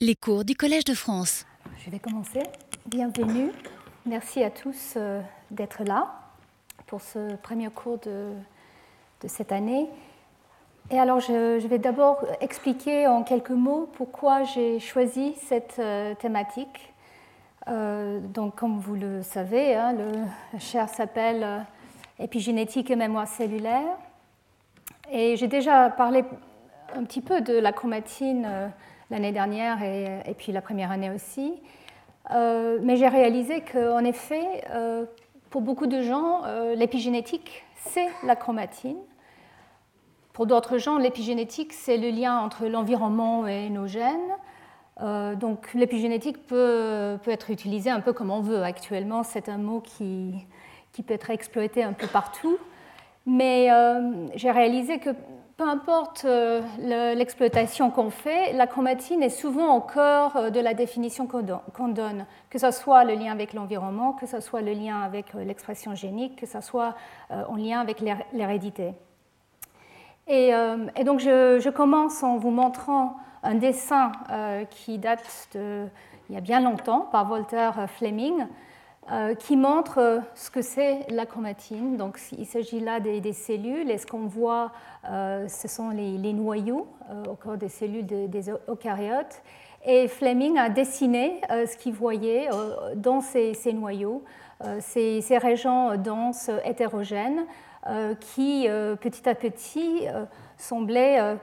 Les cours du Collège de France. Je vais commencer. Bienvenue. Merci à tous euh, d'être là pour ce premier cours de, cette année. Et alors, je, vais d'abord expliquer en quelques mots pourquoi j'ai choisi cette euh, thématique. Euh, donc, comme vous le savez, hein, le chair s'appelle épigénétique et mémoire cellulaire. Et j'ai déjà parlé un petit peu de la chromatine l'année dernière et, puis la première année aussi. Euh, mais j'ai réalisé qu'en effet, euh, pour beaucoup de gens, euh, l'épigénétique, c'est la chromatine. Pour d'autres gens, l'épigénétique, c'est le lien entre l'environnement et nos gènes. donc l'épigénétique peut, peut, être utilisé un peu comme on veut. Actuellement, c'est un mot qui, qui, peut être exploité un peu partout. Mais j'ai réalisé que peu importe euh, l'exploitation qu'on fait, la chromatine est souvent au cœur euh, de la définition qu'on donne, que ce soit le lien avec l'environnement, que ce soit le lien avec euh, l'expression génique, que ce soit en lien avec l'hérédité. Et, donc je, commence en vous montrant un dessin qui date de, il y a bien longtemps par Walter Fleming, qui montre euh, ce que c'est la chromatine. Donc, il s'agit là des, cellules et ce qu'on voit, euh, ce sont les, noyaux au corps des cellules des eucaryotes. Et Fleming a dessiné ce qu'il voyait dans ces, noyaux, ces, régions denses hétérogènes qui, petit à petit, semblaient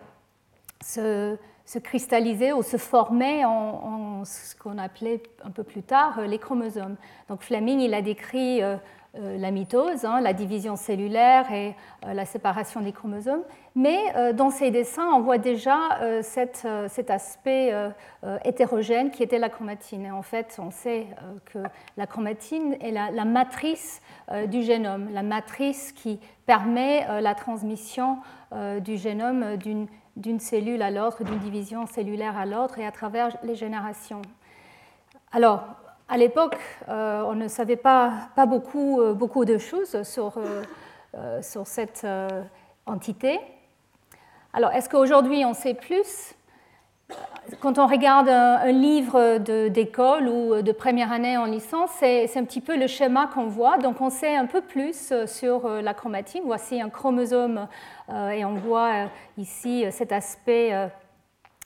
se se cristalliser ou se former en, ce qu'on appelait un peu plus tard euh, les chromosomes. Donc Fleming, il a décrit euh, euh, la mitose, hein, la division cellulaire et la séparation des chromosomes, mais dans ses dessins, on voit déjà cet aspect hétérogène qui était la chromatine. Et en fait, on sait que la chromatine est la, la matrice du génome, la matrice qui permet la transmission du génome d'une d'une cellule à l'autre, d'une division cellulaire à l'autre et à travers les générations. Alors, à l'époque, euh, on ne savait pas, pas beaucoup, euh, beaucoup de choses sur, euh, sur cette entité. Alors, est-ce qu'aujourd'hui on sait plus? Quand on regarde un, livre d'école ou de première année en licence, c'est un petit peu le schéma qu'on voit. Donc on sait un peu plus sur la chromatine. Voici un chromosome et on voit ici cet aspect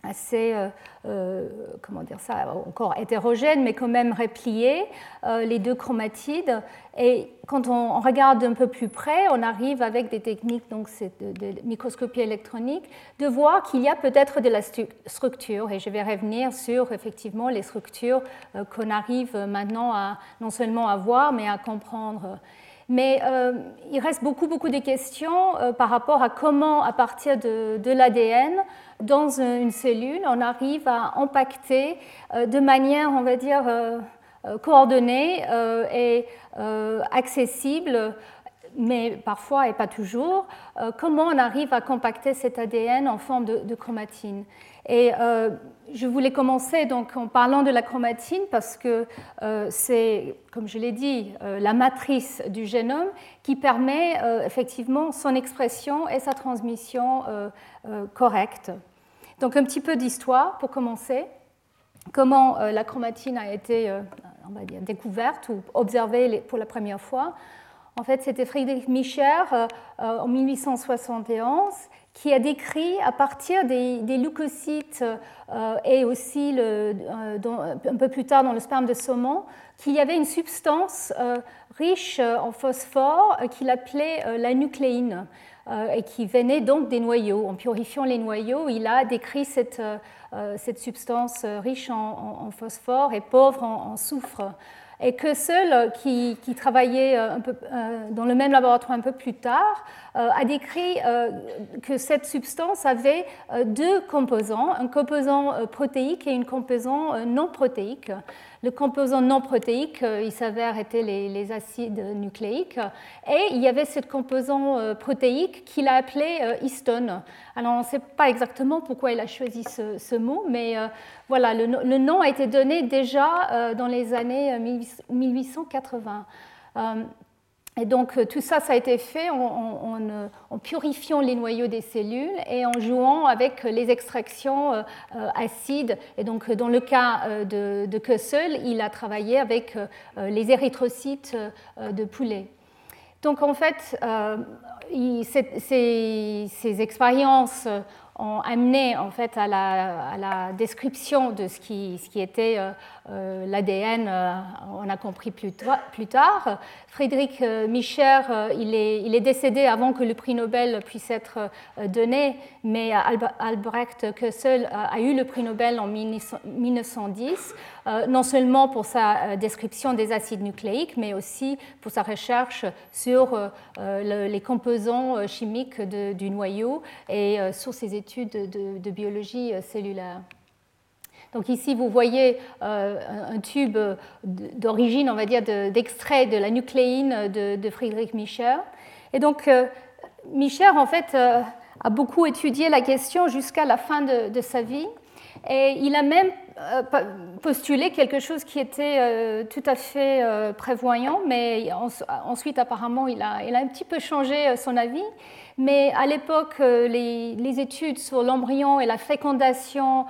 assez, euh, euh, comment dire ça, encore hétérogène, mais quand même replié, euh, les deux chromatides. Et quand on, regarde un peu plus près, on arrive avec des techniques donc de, de, microscopie électronique, de voir qu'il y a peut-être de la structure. Et je vais revenir sur effectivement les structures qu'on arrive maintenant à non seulement à voir, mais à comprendre. Mais il reste beaucoup, beaucoup de questions par rapport à comment, à partir de, l'ADN, dans une cellule, on arrive à impacter euh, de manière, on va dire, euh, euh, coordonnée et accessible, mais parfois et pas toujours, comment on arrive à compacter cet ADN en forme de, chromatine. Et je voulais commencer donc en parlant de la chromatine parce que c'est, comme je l'ai dit, la matrice du génome qui permet effectivement son expression et sa transmission correcte. Donc un petit peu d'histoire pour commencer. Comment euh, la chromatine a été euh, on va dire, découverte ou observée pour la première fois. En fait, c'était Friedrich Micher euh, en 1871 qui a décrit à partir des, leucocytes et aussi un peu plus tard dans le sperme de saumon qu'il y avait une substance riche en phosphore qu'il appelait la nucléine. Euh, et qui venait donc des noyaux. En purifiant les noyaux, il a décrit euh, cette substance riche en, phosphore et pauvre en, soufre et que seul qui, un peu, euh, dans le même laboratoire un peu plus tard a décrit que cette substance avait deux composants, un composant protéique et une composant non protéique. Le composant non protéique, euh, il s'avère, était les, acides nucléiques. Et il y avait ce composant euh, protéique qu'il a appelé euh, histone. Alors on ne sait pas exactement pourquoi il a choisi ce, mot, mais voilà, le, nom a été donné déjà dans les années 1880. Et donc euh, tout ça, ça a été fait en, purifiant les noyaux des cellules et en jouant avec les extractions euh, acides. Et donc dans le cas de, de Kussel, il a travaillé avec les érythrocytes de poulet. Donc en fait, ces, ces, expériences ont amené en fait à la, description de ce qui était euh, l'ADN, euh, on a compris plus, tard. Frédéric euh, Micher, il est, décédé avant que le prix Nobel puisse être donné, mais Albrecht Kössel a eu le prix Nobel en 1910, non seulement pour sa description des acides nucléiques, mais aussi pour sa recherche sur les composants chimiques du noyau et sur ses études de biologie cellulaire. Donc ici, vous voyez euh, un tube d'origine, on va dire, d'extrait de, la nucléine de, Friedrich Micher. Et donc, euh, en fait, euh, a beaucoup étudié la question jusqu'à la fin de, sa vie. Et il a même postulé quelque chose qui était tout à fait prévoyant, mais ensuite, apparemment, il a, un petit peu changé son avis. Mais à l'époque, les, études sur l'embryon et la fécondation euh,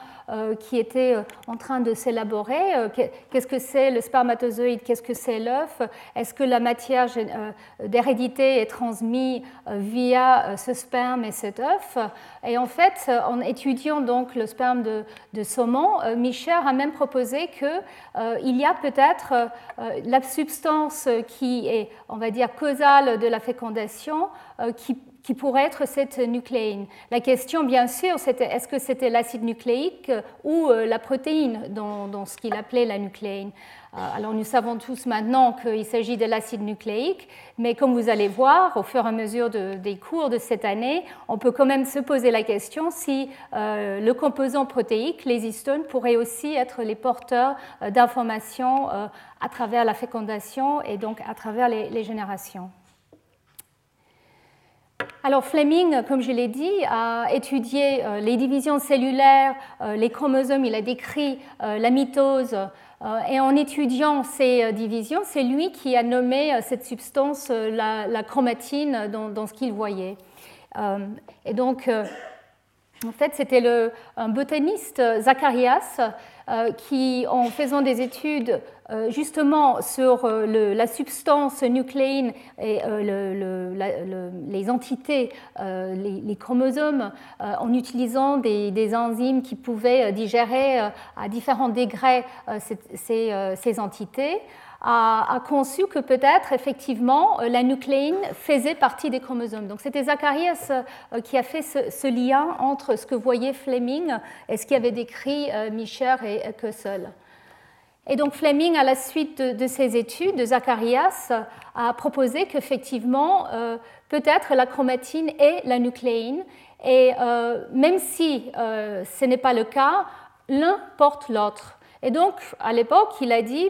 qui était euh, en train de s'élaborer. Euh, qu'est-ce que c'est le spermatozoïde Qu'est-ce que c'est l'œuf Est-ce que la matière d'hérédité est transmise via ce sperme et cet œuf Et en fait, en étudiant donc le sperme de, de saumon, Micher a même proposé qu'il y a peut-être la substance qui est, on va dire, causale de la fécondation qui qui pourrait être cette nucléine. La question, bien sûr, c'était est-ce que c'était l'acide nucléique ou euh, la protéine dans, ce qu'il appelait la nucléine. Euh, alors nous savons tous maintenant qu'il s'agit de l'acide nucléique, mais comme vous allez voir au fur et à mesure des cours de cette année, on peut quand même se poser la question si euh, le composant protéique, les histones, pourraient aussi être les porteurs d'informations à travers la fécondation et donc à travers les générations. Alors Fleming, comme je l'ai dit, a étudié euh, les divisions cellulaires, euh, les chromosomes, il a décrit euh, la mitose. Et en étudiant ces divisions, c'est lui qui a nommé cette substance la, chromatine dans, ce qu'il voyait. Et donc, en fait, c'était un botaniste, Zacharias, qui, en faisant des études justement sur euh, la substance nucléine et euh, les entités, les, chromosomes, en utilisant des, enzymes qui pouvaient digérer à différents degrés ces, entités, a, conçu que peut-être effectivement la nucléine faisait partie des chromosomes. Donc c'était Zacharias qui a fait ce, lien entre ce que voyait Fleming et ce qu'avait décrit Micher et Kussel. Et donc Fleming, à la suite de, ses études, de Zacharias, a proposé qu'effectivement, euh, peut-être la chromatine est la nucléine. Et euh, même si euh, ce n'est pas le cas, l'un porte l'autre. Et donc, à l'époque, il a dit,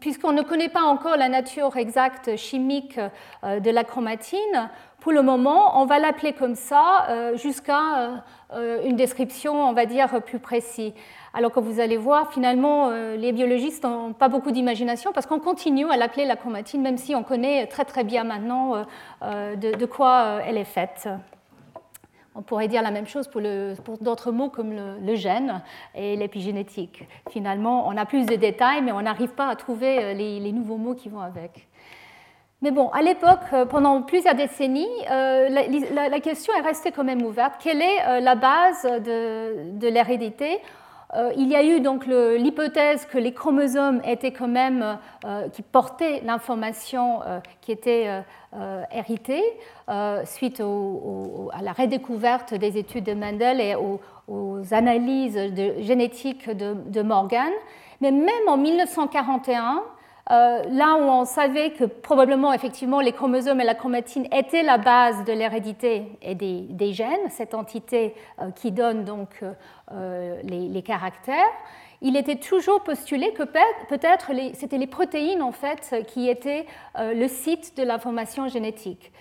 puisqu'on ne connaît pas encore la nature exacte chimique de la chromatine, pour le moment, on va l'appeler comme ça jusqu'à une description, on va dire, plus précise. Alors que vous allez voir, finalement, euh, les biologistes n'ont pas beaucoup d'imagination parce qu'on continue à l'appeler la chromatine, même si on connaît très très bien maintenant euh, euh, de, quoi elle est faite. On pourrait dire la même chose pour, d'autres mots comme le, gène et l'épigénétique. Finalement, on a plus de détails, mais on n'arrive pas à trouver les, nouveaux mots qui vont avec. Mais bon, à l'époque, pendant plusieurs décennies, la, question est restée quand même ouverte. Quelle est la base de, l'hérédité il y a eu donc l'hypothèse que les chromosomes étaient quand même, euh, qui portaient l'information euh, qui était héritée suite à la redécouverte des études de Mendel et aux, analyses génétiques de, de, Morgan. Mais même en 1941, euh, là où on savait que probablement effectivement les chromosomes et la chromatine étaient la base de l'hérédité et des, gènes, cette entité euh, qui donne donc euh, les, caractères, il était toujours postulé que peut-être c'était les protéines en fait qui étaient le site de l'information génétique.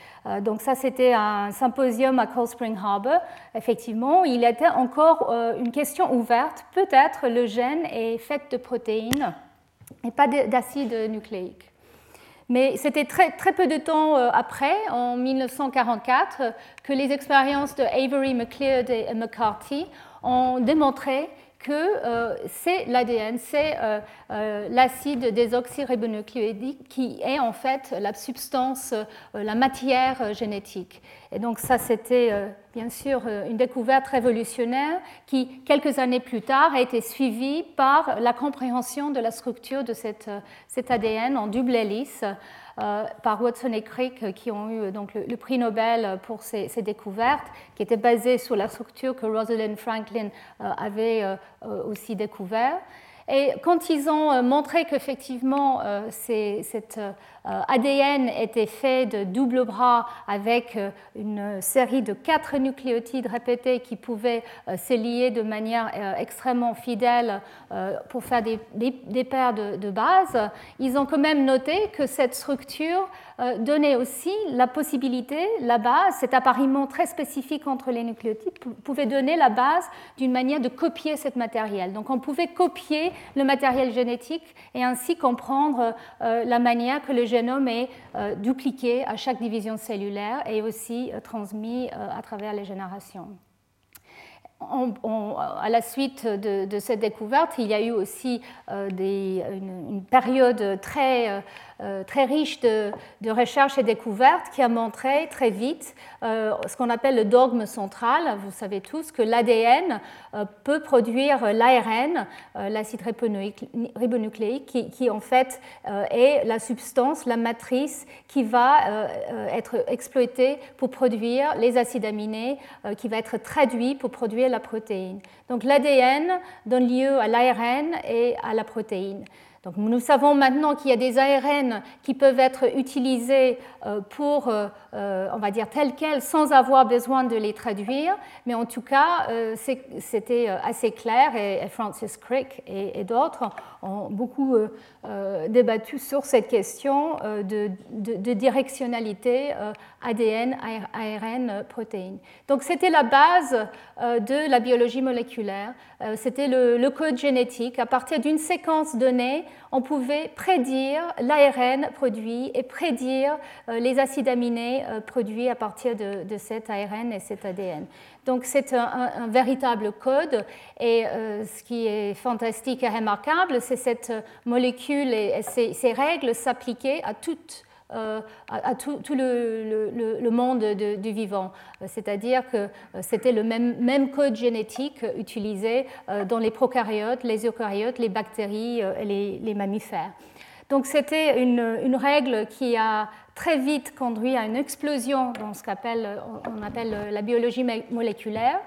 donc ça c'était un symposium à Cold Spring Harbor. Effectivement, il était encore une question ouverte. Peut-être le gène est fait de protéines et pas d'acide nucléique. Mais c'était très, très, peu de temps après, en 1944, que les expériences de Avery, McLeod et McCarthy ont démontré que euh, c'est l'ADN, c'est euh, euh, l'acide désoxyribonucléique qui est en fait la substance, la matière génétique. Et donc ça, c'était bien sûr une découverte révolutionnaire qui, quelques années plus tard, a été suivie par la compréhension de la structure de cette, cet ADN en double hélice euh, par Watson et Crick euh, qui ont eu euh, donc, le, prix Nobel pour ces, découvertes, qui étaient basées sur la structure que Rosalind Franklin avait aussi découvert. Et quand ils ont montré qu'effectivement cet ADN était fait de double bras avec une série de quatre nucléotides répétés qui pouvaient se lier de manière extrêmement fidèle pour faire des, paires de, bases, ils ont quand même noté que cette structure euh, donnait aussi la possibilité, la base, cet appariement très spécifique entre les nucléotides pouvait donner la base d'une manière de copier cette matériel. Donc on pouvait copier le matériel génétique et ainsi comprendre euh, la manière que le génome est euh, dupliqué à chaque division cellulaire et aussi transmis à travers les générations. à la suite de, cette découverte, il y a eu aussi une, période très euh, très riche de, de recherches et découvertes qui a montré très vite euh, ce qu'on appelle le dogme central. Vous savez tous que l'ADN euh, peut produire l'ARN, l'acide ribonucléique, qui, qui, en fait est la substance, la matrice qui va être exploitée pour produire les acides aminés, qui va être traduit pour produire la protéine. Donc l'ADN donne lieu à l'ARN et à la protéine. Nous savons maintenant qu'il y a des ARN qui peuvent être utilisés euh, pour, euh, euh, on va dire, tels quels, sans avoir besoin de les traduire, mais en tout cas, c'était assez clair et Francis Crick et d'autres ont beaucoup débattu sur cette question de, directionnalité ADN, ARN, protéines. Donc c'était la base de la biologie moléculaire, c'était le code génétique. À partir d'une séquence donnée, on pouvait prédire l'ARN produit et prédire euh, les acides aminés euh, produits à partir de, cet ARN et cet ADN. Donc c'est un, véritable code et euh, ce qui est fantastique et remarquable, c'est cette molécule et, ces, règles s'appliquer à tout, le, monde du vivant. C'est-à-dire que c'était le même, même, code génétique utilisé dans les prokaryotes, les eucaryotes, les bactéries et les, mammifères. Donc c'était une, règle qui a très vite conduit à une explosion dans ce qu'on appelle, la biologie moléculaire.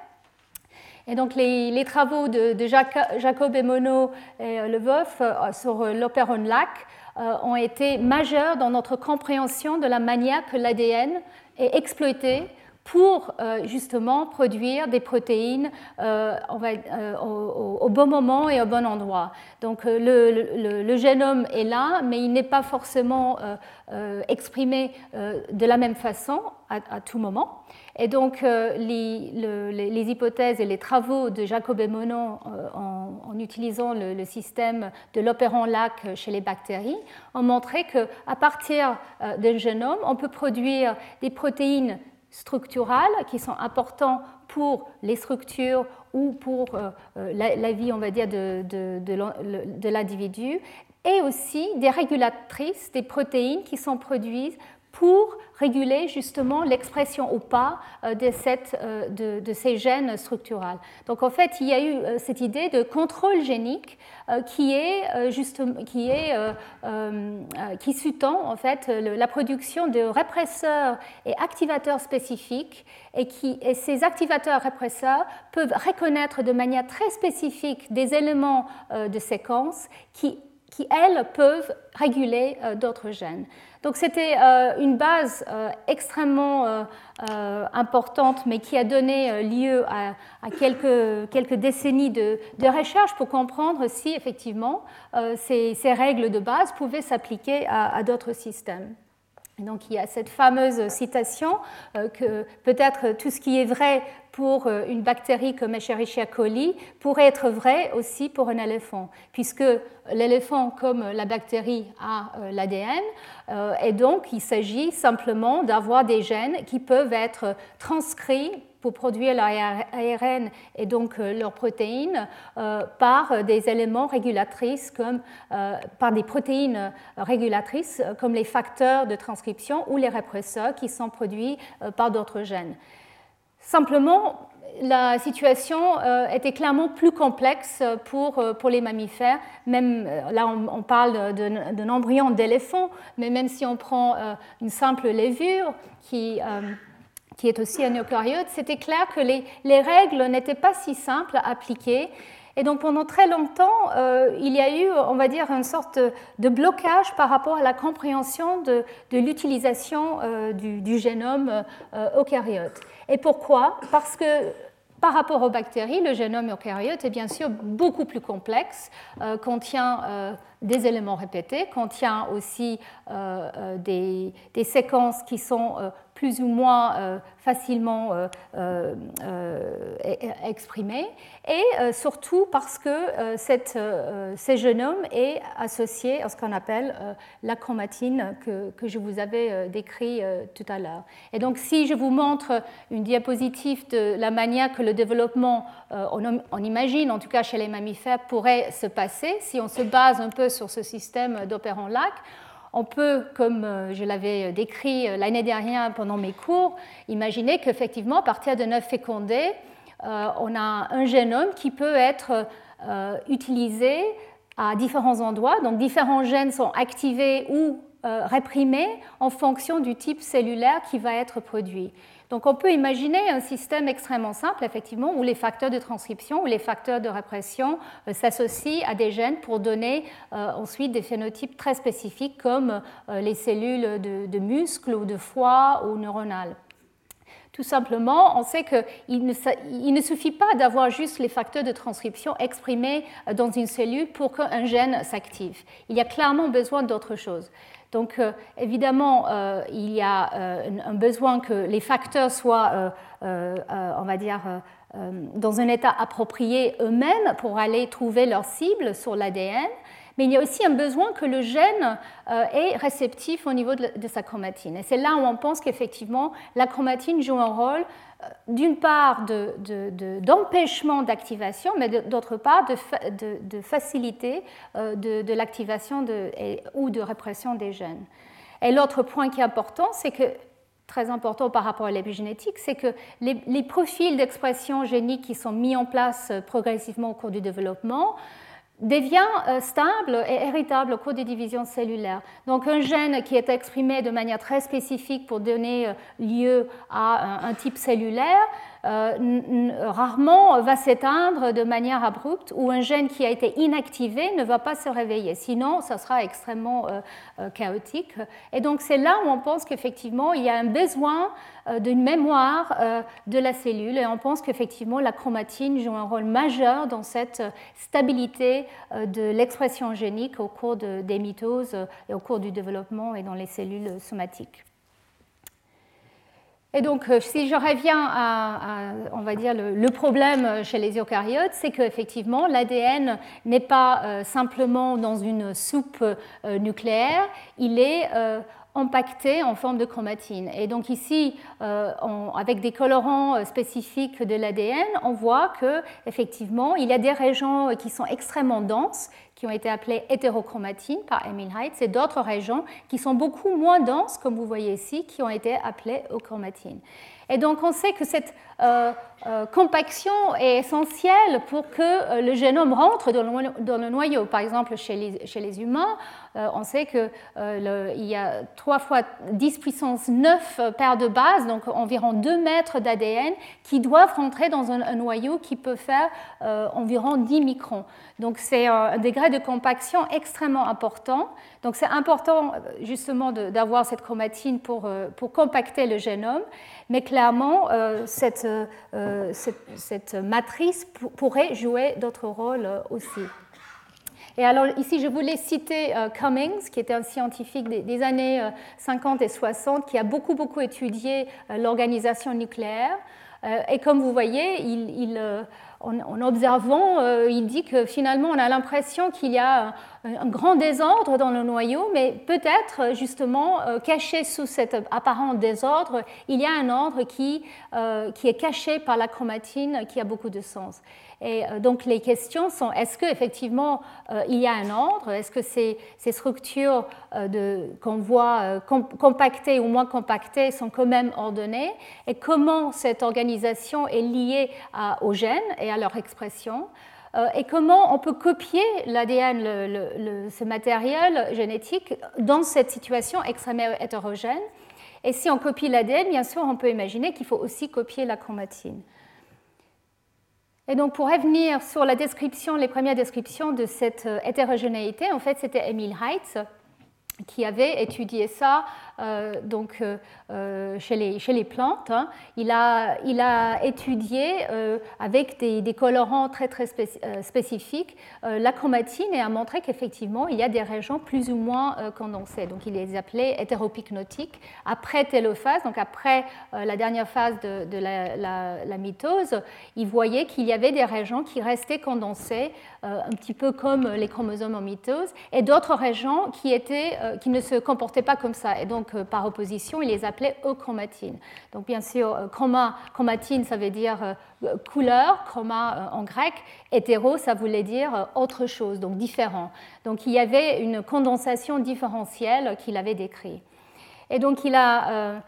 Et donc les, travaux de, Jacob et Monod et Leboeuf euh, sur euh, ont été majeurs dans notre compréhension de la manière que l'ADN est exploité pour euh, justement produire des protéines euh, au, bon moment et au bon endroit. Donc le, génome est là, mais il n'est pas forcément exprimé de la même façon à tout moment. Et donc, euh, les, hypothèses et les travaux de Jacob et Monon euh, en, utilisant le, système de l'opéron lac chez les bactéries ont montré qu'à partir euh, d'un génome, on peut produire des protéines structurales qui sont importantes pour les structures ou pour la, vie, on va dire, de, de l'individu, et aussi des régulatrices, des protéines qui sont produites pour réguler justement l'expression ou pas euh, euh, de, ces gènes structurels. Donc en fait, il y a eu euh, cette idée de contrôle génique qui est justement, qui est qui sous-tend en fait la production de répresseurs et activateurs spécifiques et qui et ces activateurs répresseurs peuvent reconnaître de manière très spécifique des éléments de séquence qui qui, elles, peuvent réguler d'autres gènes. Donc c'était euh, une base euh, extrêmement euh, importante, mais qui a donné lieu à, quelques, quelques, décennies de, recherche pour comprendre si effectivement ces, règles de base pouvaient s'appliquer à, d'autres systèmes. Donc il y a cette fameuse citation que peut-être tout ce qui est vrai pour une bactérie comme Escherichia coli pourrait être vrai aussi pour un éléphant, puisque l'éléphant, comme la bactérie, a l'ADN, et donc il s'agit simplement d'avoir des gènes qui peuvent être transcrits pour produire l'ARN et donc euh, leurs protéines euh, par des éléments régulatrices comme euh, par des protéines régulatrices comme les facteurs de transcription ou les répresseurs qui sont produits par d'autres gènes. Simplement, la situation était clairement plus complexe pour, pour les mammifères. Même là, on, parle d'un embryon d'éléphant, mais même si on prend une simple levure qui qui est aussi un eucaryote, c'était clair que les, règles n'étaient pas si simples à appliquer. Et donc pendant très longtemps, euh, il y a eu, on va dire, une sorte de blocage par rapport à la compréhension de, l'utilisation euh, du, génome euh, eucaryote. Et pourquoi? Parce que par rapport aux bactéries, le génome eucaryote est bien sûr beaucoup plus complexe, contient des éléments répétés, contient aussi des, des, séquences qui sont plus ou moins euh, facilement euh, euh, exprimé, et surtout parce que cette, ce génome est associé à ce qu'on appelle la chromatine que, que, je vous avais décrit tout à l'heure. Et donc si je vous montre une diapositive de la manière que le développement, on, on imagine en tout cas chez les mammifères, pourrait se passer, si on se base un peu sur ce système d'opérant-lac, on peut, comme euh, je l'avais décrit euh, l'année dernière pendant mes cours, imaginer qu'effectivement, à partir de neuf fécondés, euh, on a un génome qui peut être utilisé à différents endroits. Donc, différents gènes sont activés ou réprimés en fonction du type cellulaire qui va être produit. Donc on peut imaginer un système extrêmement simple, effectivement, où les facteurs de transcription ou les facteurs de répression euh, s'associent à des gènes pour donner euh, ensuite des phénotypes très spécifiques comme euh, les cellules de, muscles ou de foie ou neuronales. Tout simplement, on sait qu'il ne, il ne suffit pas d'avoir juste les facteurs de transcription exprimés dans une cellule pour qu'un gène s'active. Il y a clairement besoin d'autre chose. Donc euh, évidemment, euh, il y a euh, un besoin que les facteurs soient, on va dire, dans un état approprié eux-mêmes pour aller trouver leur cible sur l'ADN. Mais il y a aussi un besoin que le gène est réceptif au niveau de, sa chromatine. Et c'est là où on pense qu'effectivement, la chromatine joue un rôle d'une part d'empêchement d'activation, mais d'autre part de, facilité euh, de, l'activation ou de répression des gènes. Et l'autre point qui est important, c'est que très important par rapport à l'épigénétique, c'est que les profils d'expression génique qui sont mis en place euh, progressivement au cours du développement devient euh, stable et héritable au cours des divisions cellulaires. Donc un gène qui est exprimé de manière très spécifique pour donner euh, lieu à un type cellulaire euh, rarement va s'éteindre de manière abrupte ou un gène qui a été inactivé ne va pas se réveiller. Sinon, ça sera extrêmement euh, euh, chaotique. Et donc, c'est là où on pense qu'effectivement, il y a un besoin d'une mémoire de la cellule et on pense qu'effectivement, la chromatine joue un rôle majeur dans cette stabilité de l'expression génique au cours des mitoses et au cours du développement et dans les cellules somatiques. Et donc, euh, si je reviens à, on va dire, le, problème chez les eucaryotes, c'est qu'effectivement, l'ADN n'est pas euh, simplement dans une soupe euh, nucléaire, il est en forme de chromatine. Et donc ici, avec des colorants spécifiques de l'ADN, on voit que effectivement, il y a des régions qui sont extrêmement denses qui ont été appelées hétérochromatines par Emil Heitz, et d'autres régions qui sont beaucoup moins denses, comme vous voyez ici, qui ont été appelées euchromatines. Et donc on sait que cette euh, euh, compaction est essentielle pour que euh, le génome rentre dans le, noyau. Par exemple, chez les, humains, on sait qu'il y a 3 fois 10 puissance 9 paires de bases, donc environ 2 mètres d'ADN, qui doivent rentrer dans un, noyau qui peut faire environ 10 microns. Donc c'est un degré de compaction extrêmement important. Donc c'est important justement d'avoir cette chromatine pour compacter le génome, mais clairement, cette euh, cette, matrice pourrait jouer d'autres rôles euh, aussi. Et alors ici, je voulais citer euh, Cummings, qui était un scientifique des, années 50 et 60, qui a beaucoup, beaucoup étudié l'organisation nucléaire. et comme vous voyez, en, observant, il dit que finalement on a l'impression qu'il y a un grand désordre dans le noyau, mais peut-être justement caché sous cet apparent désordre, il y a un ordre qui, qui est caché par la chromatine qui a beaucoup de sens. Et euh, donc les questions sont est-ce qu'effectivement euh, il y a un ordre? Est-ce que ces, structures euh, qu'on voit compactées ou moins compactées sont quand même ordonnées? Et comment cette organisation est liée aux gènes et à leur expression? Et comment on peut copier l'ADN, ce matériel génétique, dans cette situation extrêmement hétérogène. Et si on copie l'ADN, bien sûr, on peut imaginer qu'il faut aussi copier la chromatine. Et donc, pour revenir sur la description, les premières descriptions de cette euh, hétérogénéité, en fait, c'était Emil Heitz qui avait étudié ça euh, donc, euh, euh, chez, les, chez, les, plantes. Hein. Il, a, il, a, étudié avec des, colorants très, très spécifiques la chromatine et a montré qu'effectivement, il y a des régions plus ou moins condensées. Donc, il les appelait hétéropycnotiques. Après télophase, donc après la dernière phase de, de la, la, mitose, il voyait qu'il y avait des régions qui restaient condensées, un petit peu comme les chromosomes en mitose, et d'autres régions qui, étaient, qui ne se comportaient pas comme ça. Et donc, donc par opposition, il les appelait euchromatines. Donc bien sûr, euh, chroma, chromatine, ça veut dire euh, couleur, chroma euh, en grec, hétéro, ça voulait dire autre chose, donc différent. Donc il y avait une condensation différentielle qu'il avait décrit. Et donc il a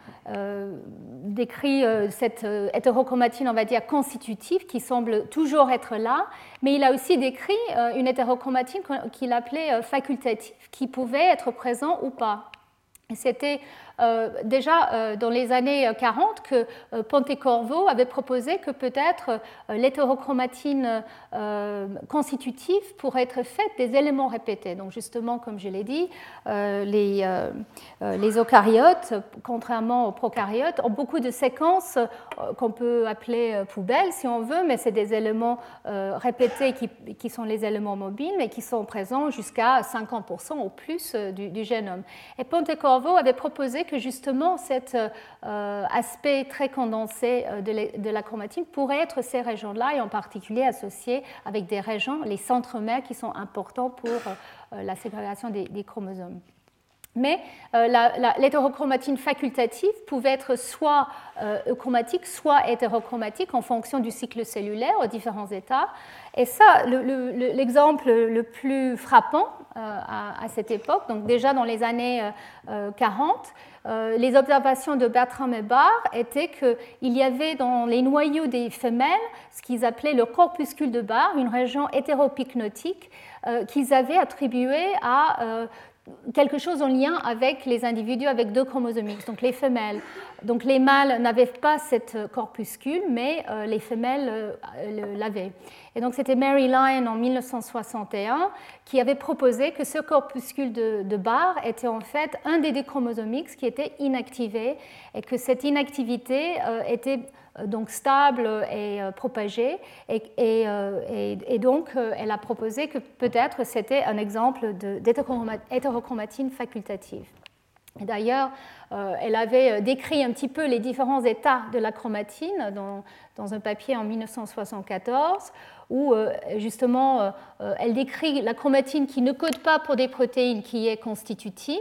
décrit cette hétérochromatine, on va dire, constitutive, qui semble toujours être là, mais il a aussi décrit une hétérochromatine qu'il appelait facultative, qui pouvait être présent ou pas. C'était déjà euh, dans les années 40 que euh, Pontecorvo avait proposé que peut-être l'hétérochromatine constitutive pourrait être faite des éléments répétés. Donc justement, comme je l'ai dit, les, les, eucaryotes, contrairement aux prokaryotes, ont beaucoup de séquences qu'on peut appeler poubelles si on veut, mais c'est des éléments répétés qui, qui, sont les éléments mobiles, mais qui sont présents jusqu'à 50% ou plus du, du génome. Et Pontecorvo avait proposé que justement cet euh, aspect très condensé euh, de, la chromatine pourrait être ces régions-là et en particulier associé avec des régions, les centres-mères qui sont importants pour euh, la ségrégation des, chromosomes. Mais l'hétérochromatine facultative pouvait être soit euchromatique, soit hétérochromatique en fonction du cycle cellulaire aux différents états. Et ça, l'exemple le, plus frappant à, cette époque, donc déjà dans les années 40, euh, les observations de Bertram et Barr étaient qu'il y avait dans les noyaux des femelles ce qu'ils appelaient le corpuscule de Barr, une région hétéropycnotique euh, qu'ils avaient attribuée à euh, quelque chose en lien avec les individus avec deux chromosomes X, donc les femelles. Donc les mâles n'avaient pas cette corpuscule, mais les femelles l'avaient. Et donc c'était Mary Lyon en 1961 qui avait proposé que ce corpuscule de, de était en fait un des deux chromosomes X qui était inactivé et que cette inactivité euh, était euh, donc stable et euh, propagée. Et, et, donc, elle a proposé que peut-être c'était un exemple d'hétérochromatine facultative. D'ailleurs, elle avait décrit un petit peu les différents états de la chromatine dans, un papier en 1974 où euh, justement euh, euh, elle décrit la chromatine qui ne code pas pour des protéines qui est constitutive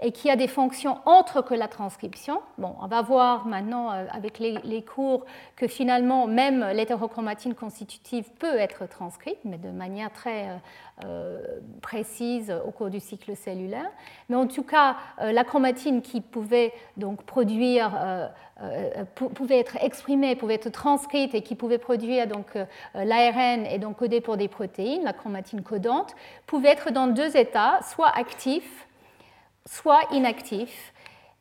et qui a des fonctions autres que la transcription. Bon, on va voir maintenant avec les, cours que finalement même l'hétérochromatine constitutive peut être transcrite, mais de manière très précise au cours du cycle cellulaire. Mais en tout cas, la chromatine qui pouvait donc produire euh, pouvait être exprimée, pouvait être transcrite et qui pouvait produire donc euh, l'ARN et donc coder pour des protéines, la chromatine codante, pouvait être dans deux états, soit actif, soit inactif.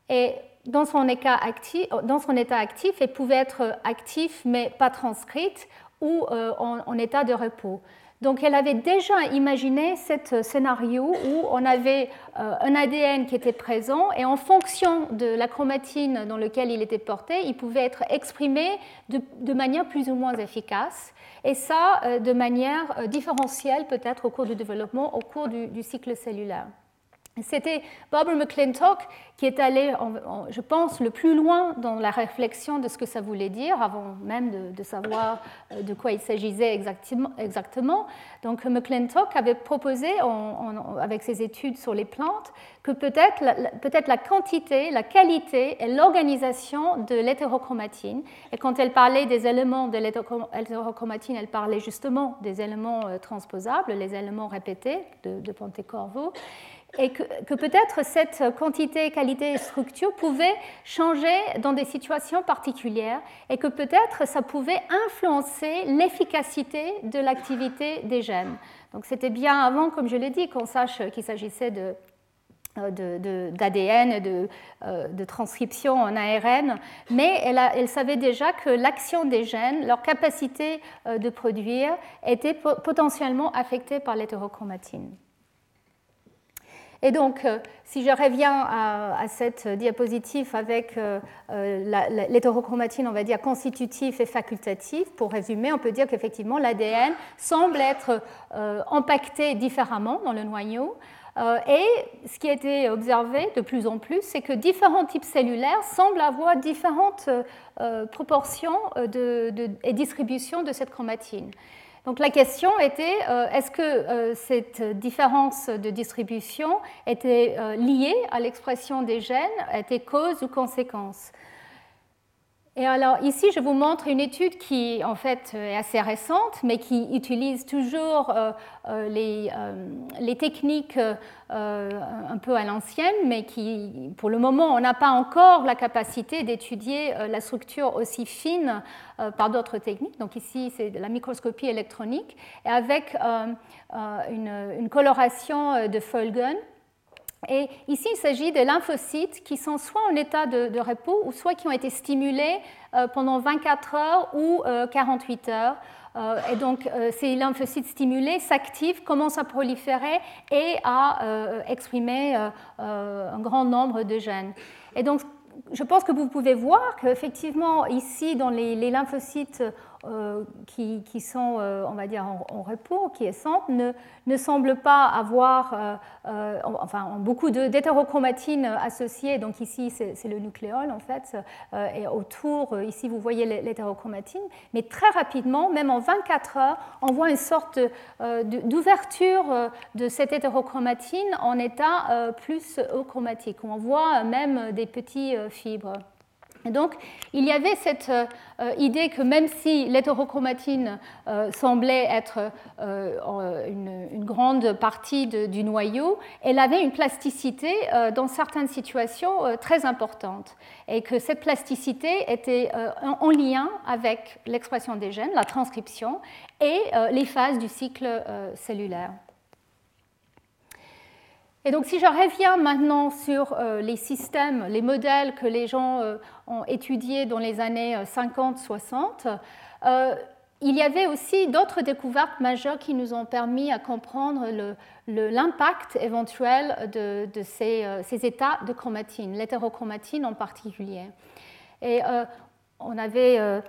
Et dans son, état actif, dans son état actif, elle pouvait être active mais pas transcrite ou euh, en, état de repos. Donc elle avait déjà imaginé ce scénario où on avait euh, un ADN qui était présent et en fonction de la chromatine dans laquelle il était porté, il pouvait être exprimé de, manière plus ou moins efficace et ça euh, de manière euh, différentielle peut-être au cours du développement, au cours du, cycle cellulaire. C'était Barbara McClintock qui est allée, je pense, le plus loin dans la réflexion de ce que ça voulait dire, avant même de, savoir euh, de quoi il s'agissait exactement, Donc McClintock avait proposé, avec ses études sur les plantes, que peut-être peut la quantité, la qualité et l'organisation de l'hétérochromatine, et quand elle parlait des éléments de l'hétérochromatine, elle parlait justement des éléments euh, transposables, les éléments répétés de, de Pontecorvo, et que, peut-être cette quantité, qualité et structure pouvaient changer dans des situations particulières et que peut-être ça pouvait influencer l'efficacité de l'activité des gènes. Donc c'était bien avant, comme je l'ai dit, qu'on sache qu'il s'agissait de d'ADN, de, de, de, transcription en ARN, mais elle, elle savait déjà que l'action des gènes, leur capacité euh, de produire, était potentiellement affectée par l'hétérochromatine. Et donc, euh, si je reviens à, cette diapositive avec euh, euh, l'hétérochromatine, on va dire constitutif et facultatif, pour résumer, on peut dire qu'effectivement l'ADN semble être impacté différemment dans le noyau. et ce qui a été observé de plus en plus, c'est que différents types cellulaires semblent avoir différentes proportions et distributions de cette chromatine. Donc la question était, euh, est-ce que euh, cette différence de distribution était euh, liée à l'expression des gènes, était cause ou conséquence? Et alors ici, je vous montre une étude qui en fait est assez récente, mais qui utilise toujours euh, euh, les, euh, les, techniques un peu à l'ancienne, mais qui, pour le moment, on n'a pas encore la capacité d'étudier la structure aussi fine par d'autres techniques. Donc ici, c'est la microscopie électronique, et avec une, une, coloration de Fulgen et ici, il s'agit de lymphocytes qui sont soit en état de, repos ou soit qui ont été stimulés euh, pendant 24 heures ou 48 euh, heures. Euh, et donc, ces lymphocytes stimulés s'activent, commencent à proliférer et à exprimer un grand nombre de gènes. Et donc, je pense que vous pouvez voir qu'effectivement, ici, dans les, lymphocytes euh, qui, sont, euh, on va dire, en, repos, qui est ne, ne semblent pas avoir euh, enfin, beaucoup d'hétérochromatine associée. Donc ici, c'est le nucléole, en fait. et autour, ici, vous voyez l'hétérochromatine. Mais très rapidement, même en 24 heures, on voit une sorte d'ouverture de cette hétérochromatine en état plus chromatique. On voit même des petits fibres donc, il y avait cette euh, idée que même si l'hétérochromatine euh, semblait être euh, une, grande partie du noyau, elle avait une plasticité dans certaines situations très importante et que cette plasticité était en, lien avec l'expression des gènes, la transcription et les phases du cycle cellulaire. Et donc si je reviens maintenant sur euh, les systèmes, les modèles que les gens euh, ont étudiés dans les années 50-60, euh, il y avait aussi d'autres découvertes majeures qui nous ont permis à comprendre l'impact éventuel de, ces, ces, états de chromatine, l'hétérochromatine en particulier. Et on avait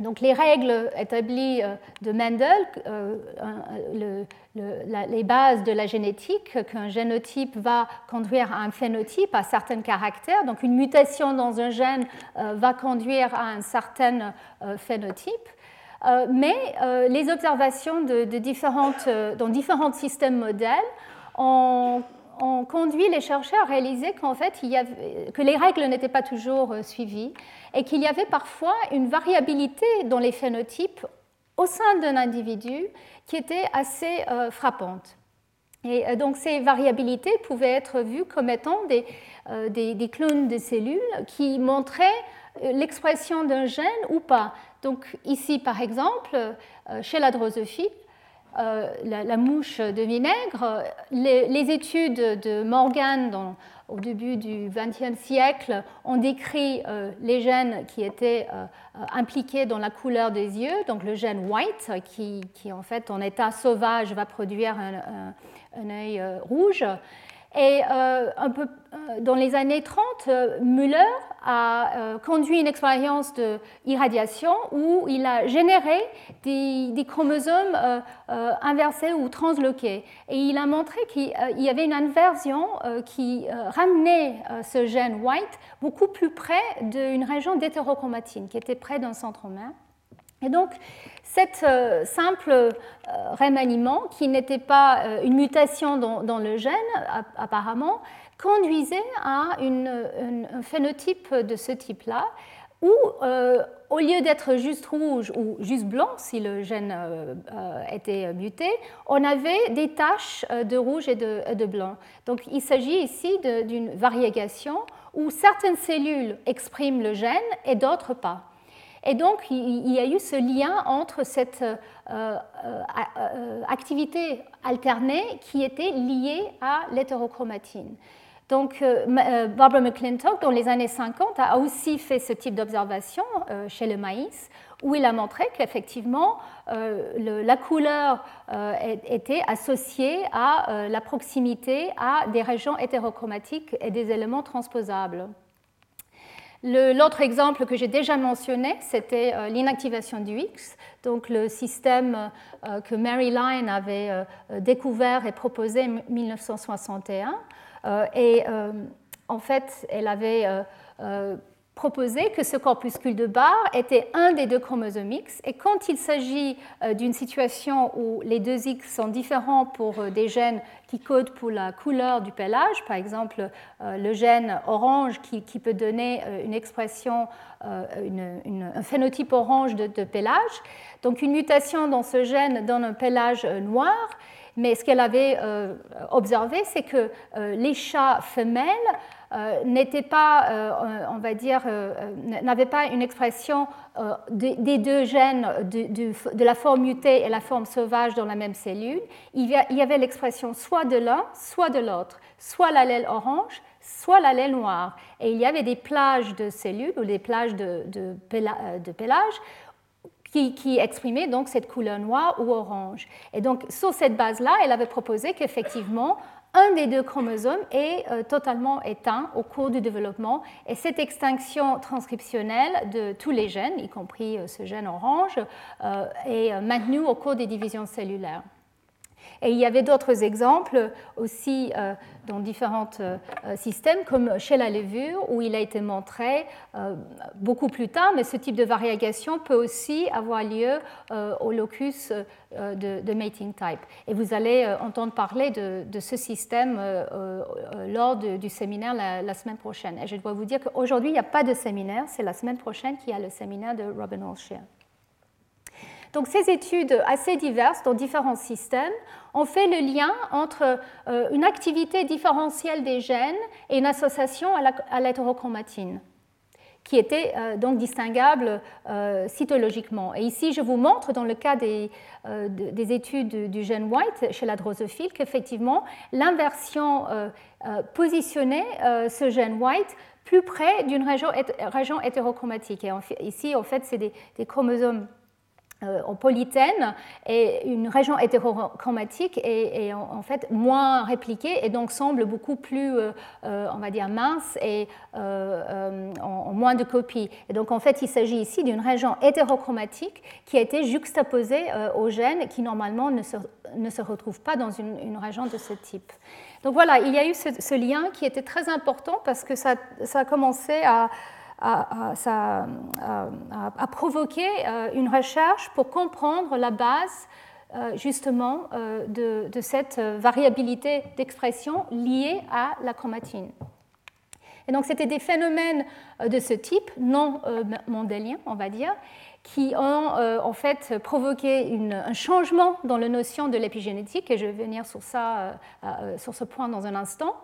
donc les règles établies euh, de Mendel, euh, les bases de la génétique, qu'un génotype va conduire à un phénotype, à certains caractères. Donc une mutation dans un gène euh, va conduire à un certain phénotype. mais les observations de, différentes, dans différents systèmes modèles ont on conduit les chercheurs à réaliser qu'en fait, que les règles n'étaient pas toujours euh, suivies et qu'il y avait parfois une variabilité dans les phénotypes au sein d'un individu qui était assez euh, frappante. Et euh, donc ces variabilités pouvaient être vues comme étant des, des, clones de cellules qui montraient l'expression d'un gène ou pas. Donc ici, par exemple, chez la drosophile, euh, la, mouche de vinaigre, les, études de Morgan au début du XXe siècle ont décrit euh, les gènes qui étaient euh, impliqués dans la couleur des yeux, donc le gène white qui, en fait en état sauvage va produire un, œil rouge. Et un peu dans les années 30, Müller a conduit une expérience d'irradiation où il a généré des, chromosomes inversés ou transloqués. Et il a montré qu'il y avait une inversion qui ramenait ce gène white beaucoup plus près d'une région d'hétérochromatine, qui était près d'un centromère. Et donc, cet euh, simple euh, remaniement, qui n'était pas euh, une mutation dans, le gène, apparemment, conduisait à un phénotype de ce type-là, où, au lieu d'être juste rouge ou juste blanc, si le gène était muté, on avait des taches de rouge et de, de blanc. Donc, il s'agit ici d'une variégation où certaines cellules expriment le gène et d'autres pas. Et donc, il y a eu ce lien entre cette euh, euh, euh, activité alternée qui était liée à l'hétérochromatine. Donc, Barbara McClintock, dans les années 50, a aussi fait ce type d'observation chez le maïs, où il a montré qu'effectivement, la couleur était associée à la proximité à des régions hétérochromatiques et des éléments transposables. L'autre exemple que j'ai déjà mentionné, c'était euh, l'inactivation du X, donc le système euh, que Mary Lyon avait euh, découvert et proposé en 1961. Et en fait, elle avait proposé que ce corpuscule de barre était un des deux chromosomes X. Et quand il s'agit euh, d'une situation où les deux X sont différents pour euh, des gènes qui codent pour la couleur du pelage, par exemple euh, le gène orange qui, peut donner une expression, un phénotype orange de, pelage, donc une mutation dans ce gène donne un pelage noir. Mais ce qu'elle avait observé, c'est que les chats femelles n'était pas, euh, on va dire, euh, n'avait pas une expression des deux gènes de, la forme mutée et la forme sauvage dans la même cellule. Il y avait l'expression soit de l'un, soit de l'autre, soit l'allèle orange, soit l'allèle noir. Et il y avait des plages de cellules ou des plages de, de, qui, qui, exprimaient donc cette couleur noire ou orange. Et donc, sur cette base-là, elle avait proposé qu'effectivement, un des deux chromosomes est euh, totalement éteint au cours du développement et cette extinction transcriptionnelle de tous les gènes, y compris euh, ce gène orange, euh, est maintenue au cours des divisions cellulaires. Et il y avait d'autres exemples aussi euh, dans différents euh, systèmes, comme chez la levure, où il a été montré euh, beaucoup plus tard, mais ce type de variation peut aussi avoir lieu au locus de, mating type. Et vous allez entendre parler de, ce système lors du séminaire la, semaine prochaine. Et je dois vous dire qu'aujourd'hui, il n'y a pas de séminaire, c'est la semaine prochaine qu'il y a le séminaire de Robin Olsher. Donc ces études assez diverses dans différents systèmes ont fait le lien entre euh, une activité différentielle des gènes et une association à l'hétérochromatine qui était euh, donc distinguable euh, cytologiquement. Et ici, je vous montre dans le cas des, des études du, gène white chez la drosophile qu'effectivement, l'inversion positionnait ce gène white plus près d'une région, hétérochromatique. Et ici, en fait, c'est des, chromosomes en polythène et une région hétérochromatique est, en fait moins répliquée et donc semble beaucoup plus, euh, euh, on va dire, mince et en, moins de copies. Et donc en fait, il s'agit ici d'une région hétérochromatique qui a été juxtaposée aux gènes qui normalement ne se, ne se retrouvent pas dans une, région de ce type. Donc voilà, il y a eu ce, lien qui était très important parce que ça, ça a commencé à a, provoqué euh, une recherche pour comprendre la base euh, justement euh, de, cette variabilité d'expression liée à la chromatine. Et donc c'était des phénomènes de ce type, non mendéliens on va dire, qui ont en fait provoqué un changement dans la notion de l'épigénétique, et je vais venir sur, ça, sur ce point dans un instant.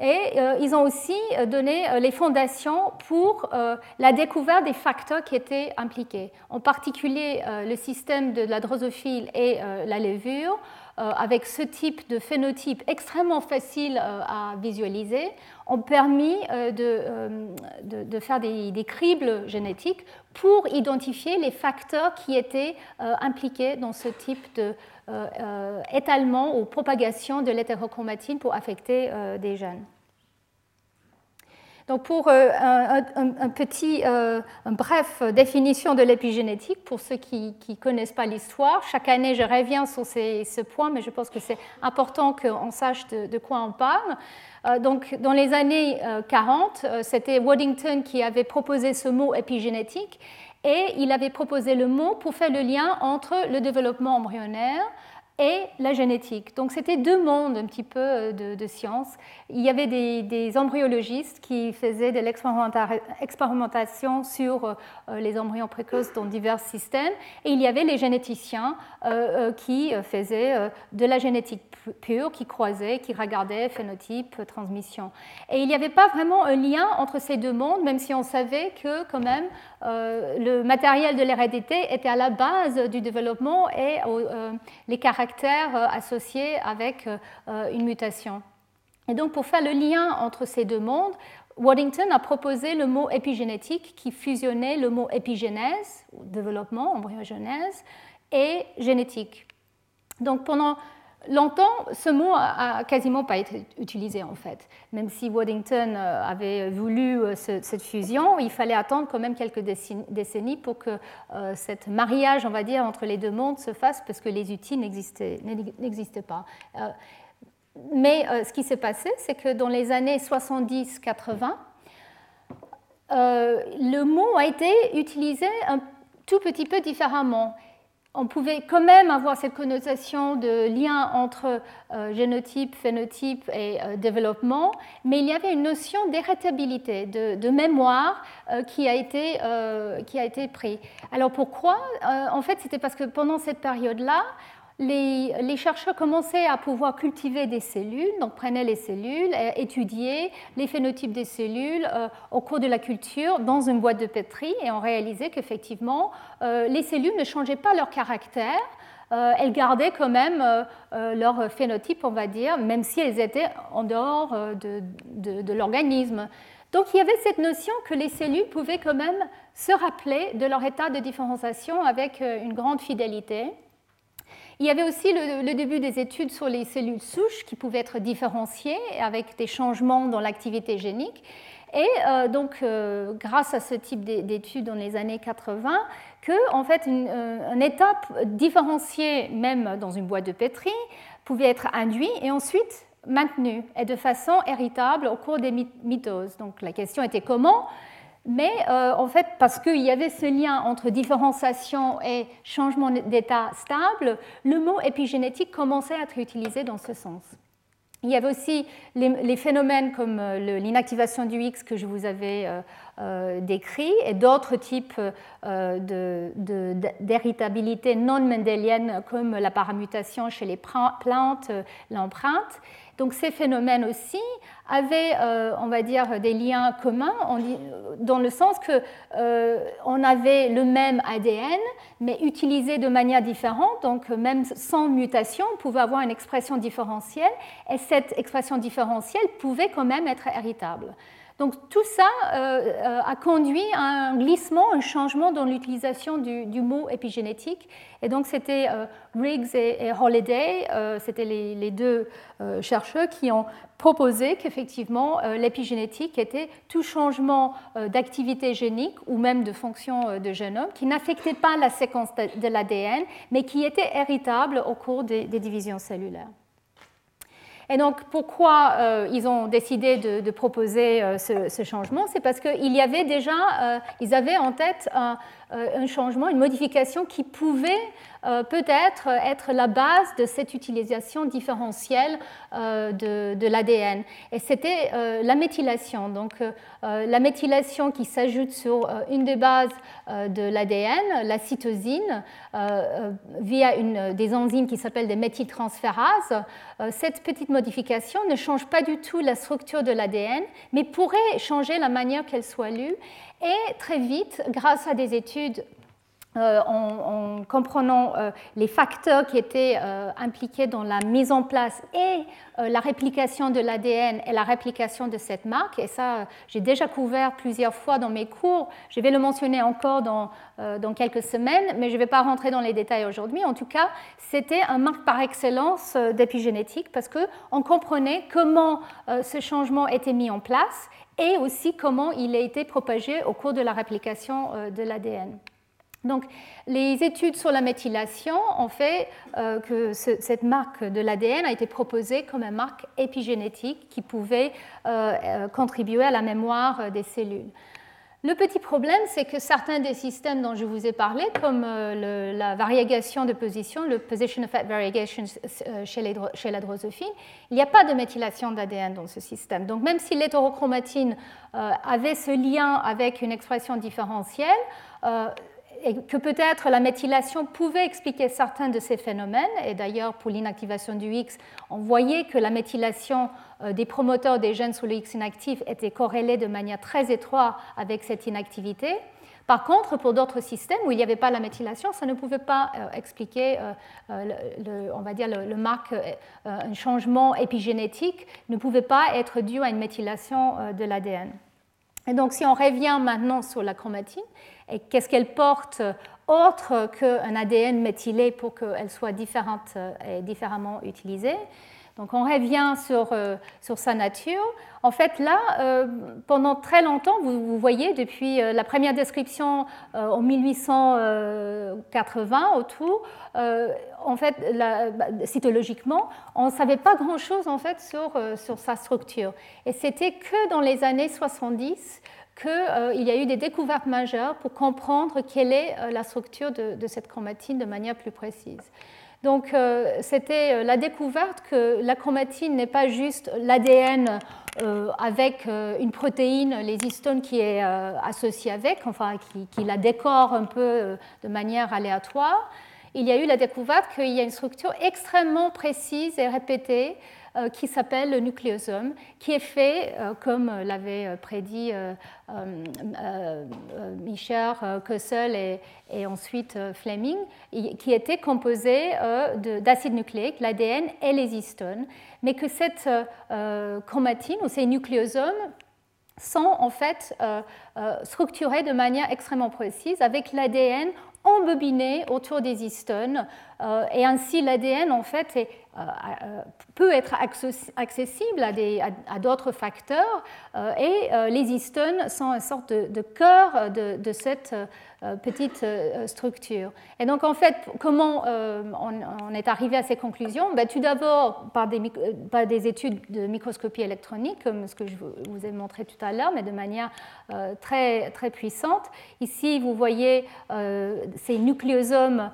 Et euh, ils ont aussi euh, donné euh, les fondations pour la découverte des facteurs qui étaient impliqués, en particulier le système de la drosophile et la levure, avec ce type de phénotype extrêmement facile à visualiser, ont permis de, de, faire des, cribles génétiques pour identifier les facteurs qui étaient impliqués dans ce type de étalement ou propagation de l'hétérochromatine pour affecter des gènes. Donc pour euh, un, petit, euh, bref définition de l'épigénétique, pour ceux qui ne connaissent pas l'histoire, chaque année je reviens sur ces, ce point, mais je pense que c'est important qu'on sache de, quoi on parle. Euh, donc dans les années 40, c'était Waddington qui avait proposé ce mot épigénétique et il avait proposé le mot pour faire le lien entre le développement embryonnaire, et la génétique. Donc c'était deux mondes un petit peu euh, de, de science. Il y avait des, embryologistes qui faisaient de l'expérimentation sur euh, les embryons précoces dans divers systèmes, et il y avait les généticiens euh, qui faisaient de la génétique pure, qui croisaient, qui regardaient phénotype, transmission. Et il n'y avait pas vraiment un lien entre ces deux mondes, même si on savait que quand même le matériel de l'hérédité était à la base du développement et les caractéristiques euh, associés avec euh, une mutation. Et donc pour faire le lien entre ces deux mondes, Waddington a proposé le mot épigénétique qui fusionnait le mot épigénèse, développement, embryogenèse, et génétique. Donc pendant Longtemps, ce mot a quasiment pas été utilisé en fait. Même si Waddington euh, avait voulu euh, cette fusion, il fallait attendre quand même quelques décennies pour que euh, cette mariage, on va dire, entre les deux mondes se fasse parce que les outils n'existaient pas. Mais ce qui s'est passé, c'est que dans les années 70-80, le mot a été utilisé un tout petit peu différemment on pouvait quand même avoir cette connotation de lien entre euh, génotype, phénotype et euh, développement, mais il y avait une notion d'héritabilité, de, mémoire euh, qui, a été, qui a été prise. Alors pourquoi? En fait, c'était parce que pendant cette période-là, les, chercheurs commençaient à pouvoir cultiver des cellules, donc prenaient les cellules, et étudier les phénotypes des cellules euh, au cours de la culture dans une boîte de pétri, et on réalisait qu'effectivement, euh, les cellules ne changeaient pas leur caractère, euh, elles gardaient quand même leur phénotype, on va dire, même si elles étaient en dehors de l'organisme. Donc il y avait cette notion que les cellules pouvaient quand même se rappeler de leur état de différenciation avec une grande fidélité. Il y avait aussi le, début des études sur les cellules souches qui pouvaient être différenciées avec des changements dans l'activité génique. Et euh, donc, euh, grâce à ce type d'études dans les années 80, que en fait une, euh, étape différenciée, même dans une boîte de pétri, pouvait être induite et ensuite maintenue et de façon héritable au cours des mitoses. Donc la question était comment mais euh, en fait, parce qu'il y avait ce lien entre différenciation et changement d'état stable, le mot épigénétique commençait à être utilisé dans ce sens. Il y avait aussi les, phénomènes comme euh, l'inactivation du X que je vous avais euh, décrit et d'autres types d'héritabilité non mendélienne comme la paramutation chez les plantes, l'empreinte. Donc ces phénomènes aussi avaient, euh, on va dire, des liens communs dans le sens que euh, on avait le même ADN, mais utilisé de manière différente. Donc même sans mutation, on pouvait avoir une expression différentielle, et cette expression différentielle pouvait quand même être héritable. Donc tout ça euh, a conduit à un glissement, un changement dans l'utilisation du, mot épigénétique. Et donc c'était Riggs et, Holliday, c'était les, deux chercheurs qui ont proposé qu'effectivement l'épigénétique était tout changement d'activité génique ou même de fonction de génome qui n'affectait pas la séquence de, l'ADN, mais qui était héritable au cours des divisions cellulaires. Et donc, pourquoi euh, ils ont décidé de, proposer euh, ce, changement? C'est parce qu'ils y avait déjà, euh, ils avaient en tête un, changement, une modification qui pouvait peut-être être la base de cette utilisation différentielle euh, de, l'ADN. Et c'était euh, la méthylation. Donc la méthylation qui s'ajoute sur une des bases de l'ADN, la cytosine, via une, des enzymes qui s'appellent des méthyltransférases. cette petite modification ne change pas du tout la structure de l'ADN, mais pourrait changer la manière qu'elle soit lue. Et très vite, grâce à des études euh, en, comprenant euh, les facteurs qui étaient euh, impliqués dans la mise en place et la réplication de l'ADN et la réplication de cette marque. Et ça, j'ai déjà couvert plusieurs fois dans mes cours. Je vais le mentionner encore dans, dans quelques semaines, mais je ne vais pas rentrer dans les détails aujourd'hui. En tout cas, c'était un marque par excellence d'épigénétique parce qu'on comprenait comment ce changement était mis en place et aussi comment il a été propagé au cours de la réplication de l'ADN. Donc, les études sur la méthylation ont fait euh, que cette marque de l'ADN a été proposée comme une marque épigénétique qui pouvait euh, euh, contribuer à la mémoire des cellules. Le petit problème, c'est que certains des systèmes dont je vous ai parlé, comme la variation de position, le position effect variation chez la drosophile, il n'y a pas de méthylation d'ADN dans ce système. Donc même si l'hétérochromatine avait ce lien avec une expression différentielle, et que peut-être la méthylation pouvait expliquer certains de ces phénomènes. Et d'ailleurs, pour l'inactivation du X, on voyait que la méthylation euh, des promoteurs des gènes sur le X inactif était corrélée de manière très étroite avec cette inactivité. Par contre, pour d'autres systèmes où il n'y avait pas la méthylation, ça ne pouvait pas euh, expliquer, euh, on va dire, le, marque, un changement épigénétique ne pouvait pas être dû à une méthylation de l'ADN. Et donc, si on revient maintenant sur la chromatine, et qu'est-ce qu'elle porte autre qu'un ADN méthylé pour qu'elle soit différente et différemment utilisée. Donc on revient sur, euh, sa nature. En fait, là, euh, pendant très longtemps, vous, voyez, depuis euh, la première description en 1880 autour, en fait, bah, cytologiquement, on ne savait pas grand-chose en fait sur sa structure. Et c'était que dans les années 70 qu'il euh, y a eu des découvertes majeures pour comprendre quelle est euh, la structure de, cette chromatine de manière plus précise. Donc euh, c'était la découverte que la chromatine n'est pas juste l'ADN avec une protéine, les histones qui est associée avec, enfin qui, la décore un peu de manière aléatoire. Il y a eu la découverte qu'il y a une structure extrêmement précise et répétée qui s'appelle le nucléosome, qui est fait, euh, comme l'avait prédit euh, Michel, Kossel et, et, ensuite Fleming, qui était composé d'acide nucléique, l'ADN et les histones, mais que cette chromatine ou ces nucléosomes sont en fait structurés de manière extrêmement précise avec l'ADN embobiné autour des histones euh, et ainsi l'ADN en fait euh, euh, peut être accessible à, d'autres facteurs et les histones sont une sorte de, cœur de, cette petite structure. Et donc en fait, comment on, est arrivé à ces conclusions? Ben, Tout d'abord par des, par des, études de microscopie électronique, comme ce que je vous ai montré tout à l'heure, mais de manière très, très puissante. Ici, vous voyez ces nucléosomes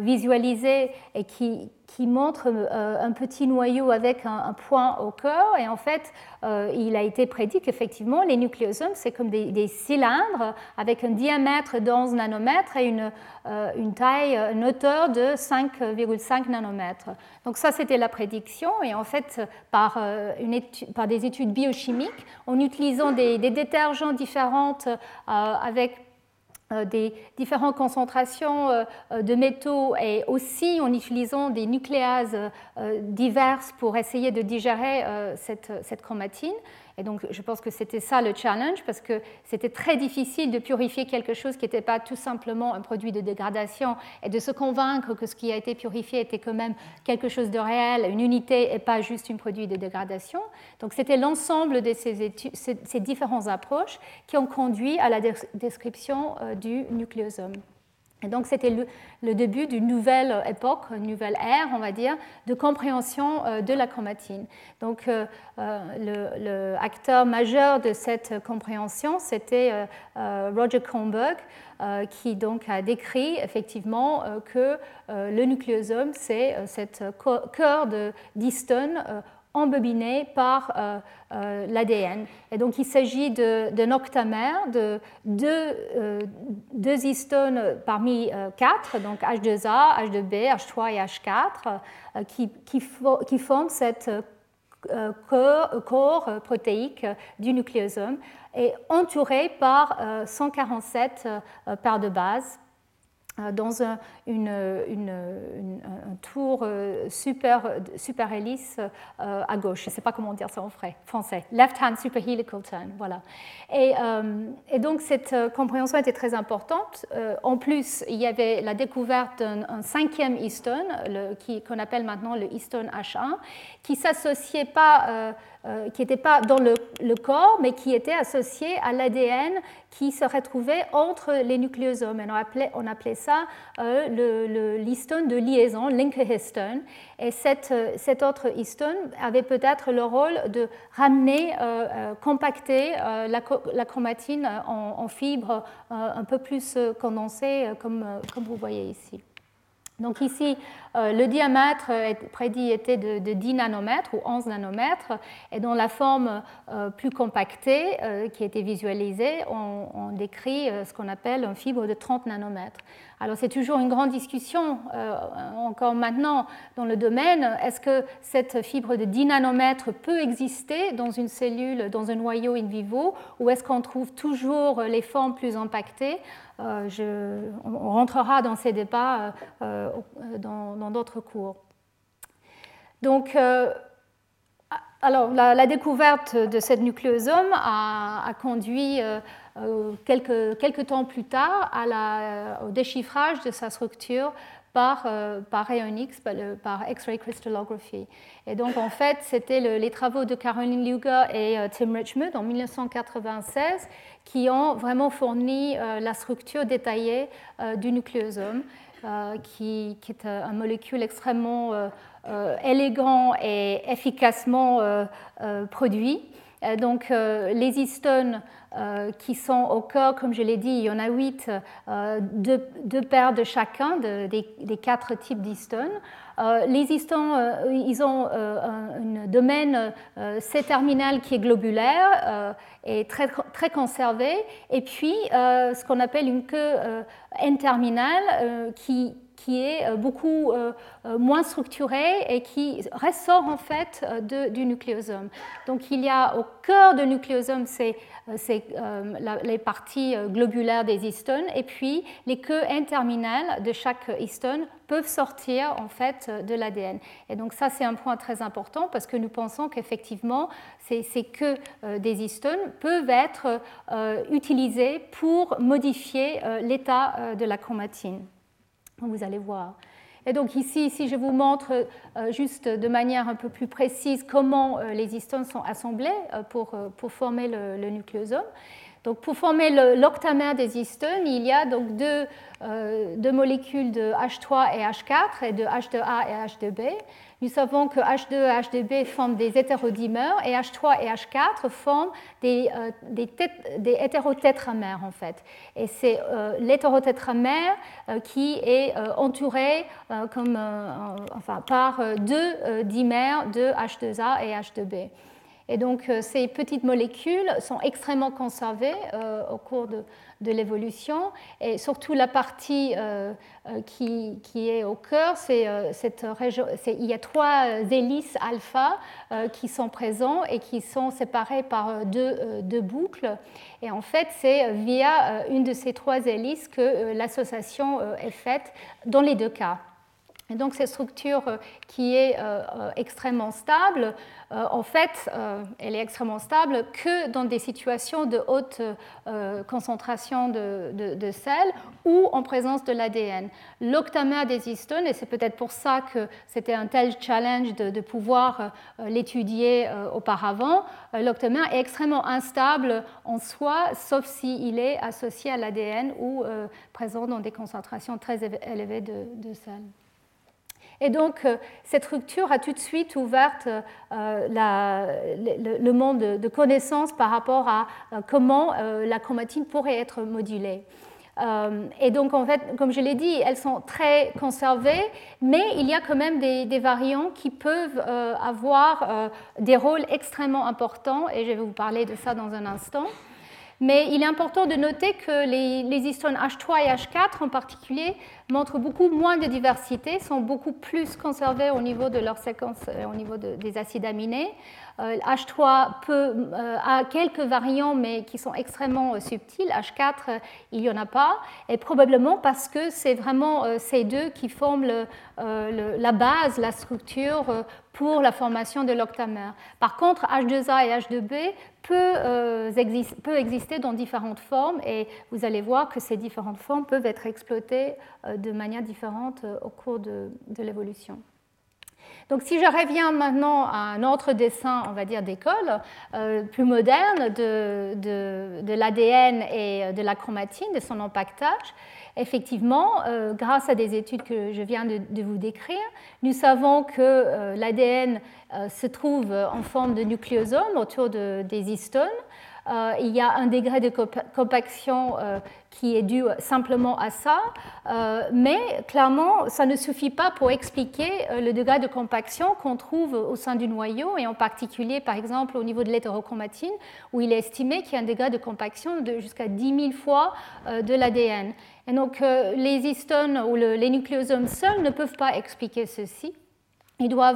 visualisés et qui, qui montre euh, un petit noyau avec un, point au cœur. Et en fait, euh, il a été prédit qu'effectivement, les nucléosomes, c'est comme des, cylindres avec un diamètre d'11 nanomètres et une, euh, une taille, une hauteur de 5,5 nanomètres. Donc ça, c'était la prédiction. Et en fait, par, une par des études biochimiques, en utilisant des, des détergents différentes avec des différentes concentrations euh, euh, de métaux et aussi en utilisant des nucléases diverses pour essayer de digérer cette, cette chromatine. Et donc, je pense que c'était ça le challenge, parce que c'était très difficile de purifier quelque chose qui n'était pas tout simplement un produit de dégradation et de se convaincre que ce qui a été purifié était quand même quelque chose de réel, une unité et pas juste un produit de dégradation. Donc, c'était l'ensemble de ces, ces, différentes approches qui ont conduit à la description euh, du nucléosome. Et donc c'était le, début d'une nouvelle époque, une nouvelle ère, on va dire, de compréhension euh, de la chromatine. Donc euh, euh, majeur de cette compréhension, c'était Roger Kronberg, qui donc a décrit effectivement que le nucléosome, c'est cette cœur d'histone embobiné par euh, euh, l'ADN. Et donc il s'agit d'un octamère de deux, euh, deux, histones parmi quatre, donc H2A, H2B, H3 et H4, qui, forment cette corps, corps, protéique du nucléosome et entouré par 147 paires de bases dans un, tour euh, super, hélice euh, à gauche. Je ne sais pas comment dire ça en français. Left-hand super helical turn. Voilà. Et, donc cette compréhension était très importante. en plus, il y avait la découverte d'un cinquième histone, qu'on appelle maintenant le histone H1, qui s'associait pas euh, qui n'était pas dans le, corps, mais qui était associé à l'ADN qui se retrouvait entre les nucléosomes. Et on, appelait, on appelait ça euh, l'histone de liaison, link histone. Et cette, euh, cet autre histone avait peut-être le rôle de ramener, compacter la, chromatine en, en fibres un peu plus condensées, comme, comme vous voyez ici. Donc ici, euh, le diamètre prédit était de, 10 nanomètres ou 11 nanomètres, et dans la forme euh, plus compactée euh, qui a été visualisée, on, décrit ce qu'on appelle une fibre de 30 nanomètres. Alors c'est toujours une grande discussion encore maintenant dans le domaine. Est-ce que cette fibre de 10 nanomètres peut exister dans une cellule, dans un noyau in vivo, ou est-ce qu'on trouve toujours les formes plus impactées? Je, on rentrera dans ces débats dans, dans d'autres cours. Donc, euh, alors, la, découverte de cette nucléosome a, conduit euh, euh, quelques, quelques, temps plus tard la, au déchiffrage de sa structure par, par rayon X, par, X-ray crystallography. Et donc, en fait, c'était les travaux de Caroline Luger et Tim Richmond en 1996 qui ont vraiment fourni la structure détaillée du nucléosome. Euh, qui, est euh, un molécule extrêmement euh, élégant et efficacement produit. Donc, les histones qui sont au cœur, comme je l'ai dit, il y en a huit, deux, paires de chacun des, quatre types d'histones. les histones, ils ont un, domaine C-terminal qui est globulaire et très, conservé, et puis ce qu'on appelle une queue N-terminal euh, qui, qui est euh, beaucoup euh, moins structuré et qui ressort en fait du nucléosome. Donc il y a au cœur du nucléosome les parties globulaires des histones et puis les queues N-terminales de chaque histone peuvent sortir en fait de l'ADN. Et donc ça c'est un point très important parce que nous pensons qu'effectivement ces, queues des histones peuvent être utilisées pour modifier l'état euh, de la chromatine. Vous allez voir. Et donc ici, si je vous montre euh, juste de manière un peu plus précise comment euh, les histones sont assemblées pour, pour former le, nucléosome. Donc pour former l'octamère des histones, il y a donc deux, deux, molécules de H3 et H4 et de H2A et H2B. Nous savons que H2 et H2B forment des hétérodimères et H3 et H4 forment des, euh, des, hétérotétramères en fait. Et c'est euh, l'hétérotétramère euh, qui est entouré enfin, par deux dimères de H2A et H2B. Et donc ces petites molécules sont extrêmement conservées au cours de, l'évolution. Et surtout la partie euh, euh, qui, est au cœur, c'est euh, cette région. Il y a trois hélices alpha qui sont présents et qui sont séparées par deux boucles. Et en fait, c'est via une de ces trois hélices que l'association est faite dans les deux cas. Et donc cette structure euh, qui est euh, euh, extrêmement stable, en fait, elle est extrêmement stable que dans des situations de haute concentration de, sel ou en présence de l'ADN. L'octamère des histones, et c'est peut-être pour ça que c'était un tel challenge de, pouvoir l'étudier auparavant, l'octamère est extrêmement instable en soi, sauf s'il est associé à l'ADN ou présent dans des concentrations très élevées de sel. Et donc, euh, cette rupture a tout de suite ouvert euh, le, monde de connaissances par rapport à euh, comment la chromatine pourrait être modulée. et donc, en fait, comme je l'ai dit, elles sont très conservées, mais il y a quand même des, variants qui peuvent avoir des rôles extrêmement importants, et je vais vous parler de ça dans un instant. Mais il est important de noter que les, les histones H3 et H4 en particulier montrent beaucoup moins de diversité, sont beaucoup plus conservés au niveau de leur séquence, euh, au niveau des acides aminés. H3 peut, a quelques variants, mais qui sont extrêmement subtils. H4, il n'y en a pas. Et probablement parce que c'est vraiment ces deux qui forment la base, la structure pour la formation de l'octamère. Par contre, H2A et H2B peut, peut, exister dans différentes formes et vous allez voir que ces différentes formes peuvent être exploitées de manière différente au cours de, l'évolution. Donc si je reviens maintenant à un autre dessin, on va dire d'école, euh, plus moderne de, de, l'ADN et de la chromatine, de son empaquetage, effectivement, euh, grâce à des études que je viens de, vous décrire, nous savons que euh, l'ADN se trouve en forme de nucléosome autour des histones. Euh, il y a un degré de compaction euh, qui est dû simplement à ça, euh, mais clairement, ça ne suffit pas pour expliquer le degré de compaction qu'on trouve au sein du noyau, et en particulier, par exemple, au niveau de l'hétérochromatine, où il est estimé qu'il y a un degré de compaction de jusqu'à 10 000 fois de l'ADN. Et donc, les histones ou les nucléosomes seuls ne peuvent pas expliquer ceci il doit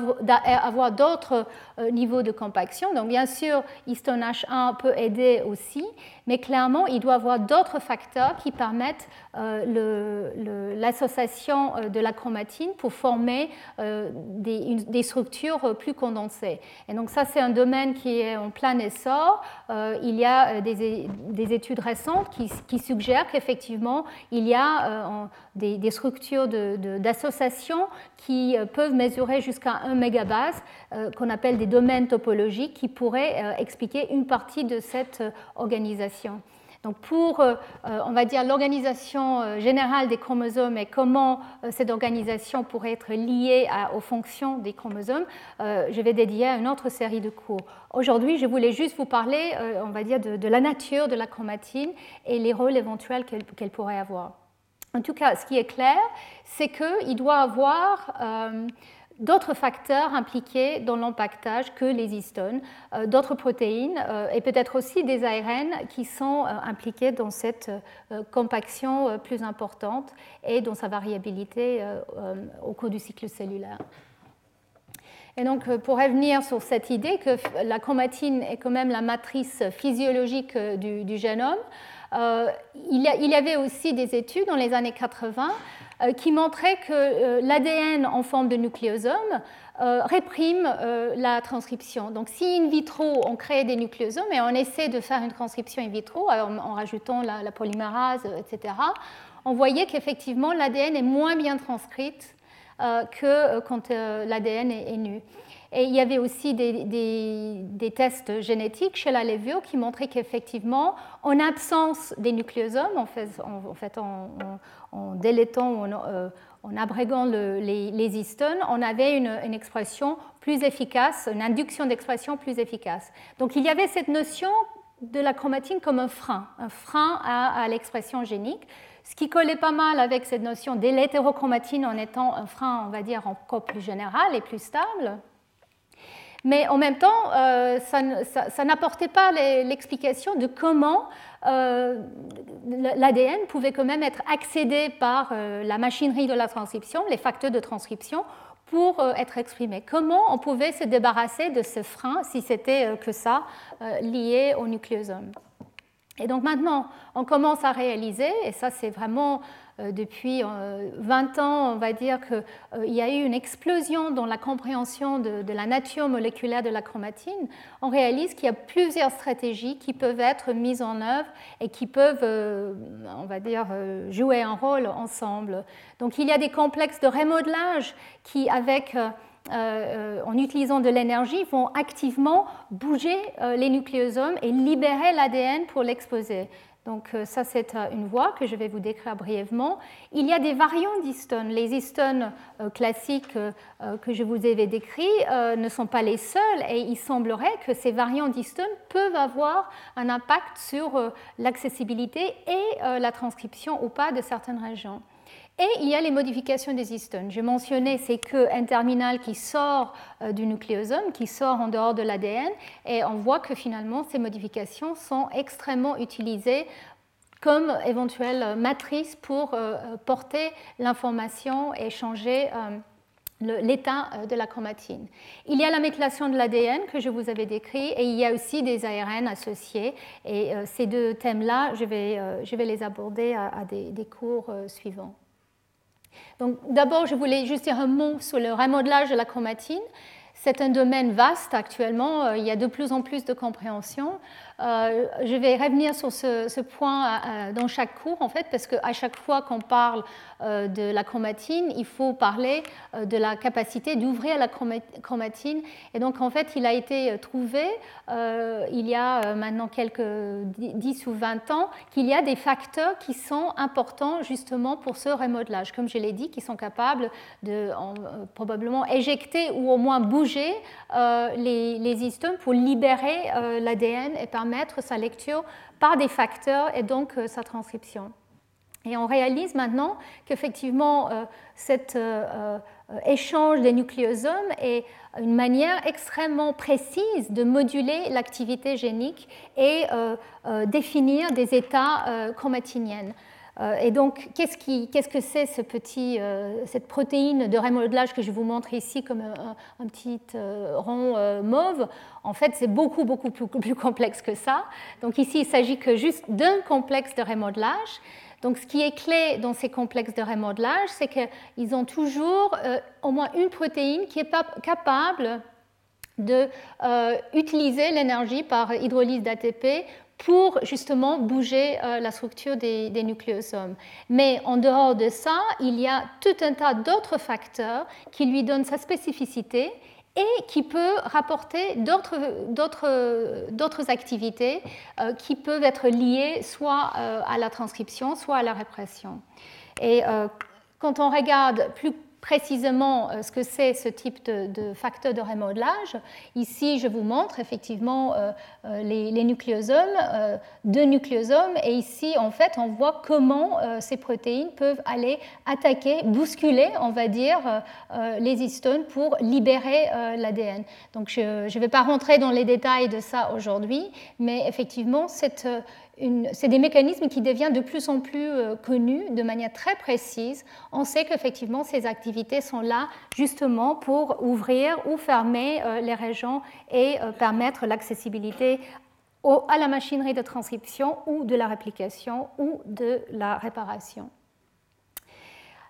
avoir d'autres euh, niveaux de compaction. Donc bien sûr, histone H1 peut aider aussi, mais clairement, il doit avoir d'autres facteurs qui permettent euh, l'association euh, de la chromatine pour former des, structures plus condensées. Et donc ça, c'est un domaine qui est en plein essor. il y a des, études récentes qui, suggèrent qu'effectivement, il y a des, structures d'association qui peuvent mesurer jusqu'à 1 mégabase, qu'on appelle des domaines topologiques, qui pourraient expliquer une partie de cette organisation. Donc pour, euh, euh, on va dire, l'organisation euh, générale des chromosomes et comment cette organisation pourrait être liée aux fonctions des chromosomes, je vais dédier à une autre série de cours. Aujourd'hui, je voulais juste vous parler, on va dire, de, la nature de la chromatine et les rôles éventuels qu'elle pourrait avoir. En tout cas, ce qui est clair, c'est qu'il doit avoir d'autres facteurs impliqués dans l'empaquetage que les histones, euh, d'autres protéines euh, et peut-être aussi des ARN qui sont euh, impliqués dans cette compaction plus importante et dans sa variabilité au cours du cycle cellulaire. Et donc, pour revenir sur cette idée que la chromatine est quand même la matrice physiologique du, génome, il y avait aussi des études dans les années 80 euh, qui montrait que euh, l'ADN en forme de nucléosome euh, réprime la transcription. Donc si in vitro on crée des nucléosomes et on essaie de faire une transcription in vitro en, rajoutant la, polymérase, etc., on voyait qu'effectivement l'ADN est moins bien transcrite que quand l'ADN est, nu. Et il y avait aussi des, tests génétiques chez la Levio qui montraient qu'effectivement, en absence des nucléosomes, en fait, en, fait, en, délétant ou en, euh, abrégant les, histones, on avait une, expression plus efficace, une induction d'expression plus efficace. Donc il y avait cette notion de la chromatine comme un frein, un frein à, à l'expression génique, ce qui collait pas mal avec cette notion de l'hétérochromatine en étant un frein, on va dire, encore plus général et plus stable. Mais en même temps, euh, ça, n'apportait pas l'explication de comment euh, l'ADN pouvait quand même être accédé par euh, la machinerie de la transcription, les facteurs de transcription, pour être exprimé. Comment on pouvait se débarrasser de ce frein, si c'était que ça, lié au nucléosome? Et donc maintenant, on commence à réaliser, et ça c'est vraiment depuis 20 euh, ans, on va dire qu'il euh, y a eu une explosion dans la compréhension de, la nature moléculaire de la chromatine, on réalise qu'il y a plusieurs stratégies qui peuvent être mises en œuvre et qui peuvent, on va dire, jouer un rôle ensemble. Donc il y a des complexes de remodelage qui, avec en utilisant de l'énergie, vont activement bouger les nucléosomes et libérer l'ADN pour l'exposer. Donc euh, ça, c'est euh, une voie que je vais vous décrire brièvement. Il y a des variants d'histones. Les histones euh, classiques que je vous avais décrits ne sont pas les seuls et il semblerait que ces variants d'histones peuvent avoir un impact sur l'accessibilité et la transcription ou pas de certaines régions. Et il y a les modifications des histones. J'ai mentionné ces queues N-terminales qui sort du nucléosome, qui sort en dehors de l'ADN, et on voit que finalement ces modifications sont extrêmement utilisées comme éventuelle matrice pour porter l'information et changer l'état euh, de la chromatine. Il y a la méthylation de l'ADN que je vous avais décrit et il y a aussi des ARN associés. Et euh, ces deux thèmes-là, je, vais, euh, les aborder à, des, cours suivants. Donc, d'abord, je voulais juste dire un mot sur le remodelage de la chromatine. C'est un domaine vaste actuellement, il y a de plus en plus de compréhension. Euh, je vais revenir sur ce, point euh, euh, dans chaque cours, en fait, parce qu'à chaque fois qu'on parle de la chromatine, il faut parler de la capacité d'ouvrir la chromatine. Et donc, en fait, il a été trouvé, il y a maintenant quelques 10 ou 20 ans, qu'il y a des facteurs qui sont importants justement pour ce remodelage, comme je l'ai dit, qui sont capables de probablement éjecter ou au moins bouger les, les histones pour libérer l'ADN et permettre sa lecture par des facteurs et donc euh, sa transcription. Et on réalise maintenant qu'effectivement, euh, cet euh, échange des nucléosomes est une manière extrêmement précise de moduler l'activité génique et définir des états chromatiniens. Euh, et donc, qu'est-ce, que c'est euh, cette protéine de remodelage que je vous montre ici comme un, petit euh, rond mauve? En fait, c'est beaucoup, beaucoup plus, complexe que ça. Donc ici, il s'agit que juste d'un complexe de remodelage. Donc, ce qui est clé dans ces complexes de remodelage, c'est qu'ils ont toujours au moins une protéine qui est capable d'utiliser l'énergie par hydrolyse d'ATP pour justement bouger euh, la structure des, nucléosomes. Mais en dehors de ça, il y a tout un tas d'autres facteurs qui lui donnent sa spécificité et qui peut rapporter d'autres activités euh, qui peuvent être liées soit euh, à la transcription, soit à la répression. Et quand on regarde plus précisément euh, ce que c'est ce type de, facteur de remodelage. Ici, je vous montre effectivement euh, euh, les, nucléosomes, deux nucléosomes, et ici, en fait, on voit comment ces protéines peuvent aller attaquer, bousculer, on va dire, les histones pour libérer l'ADN. Donc, je ne vais pas rentrer dans les détails de ça aujourd'hui, mais effectivement, cette c'est des mécanismes qui deviennent de plus en plus euh, connus de manière très précise. On sait qu'effectivement, ces activités sont là justement pour ouvrir ou fermer euh, les régions et euh, permettre l'accessibilité à la machinerie de transcription ou de la réplication ou de la réparation.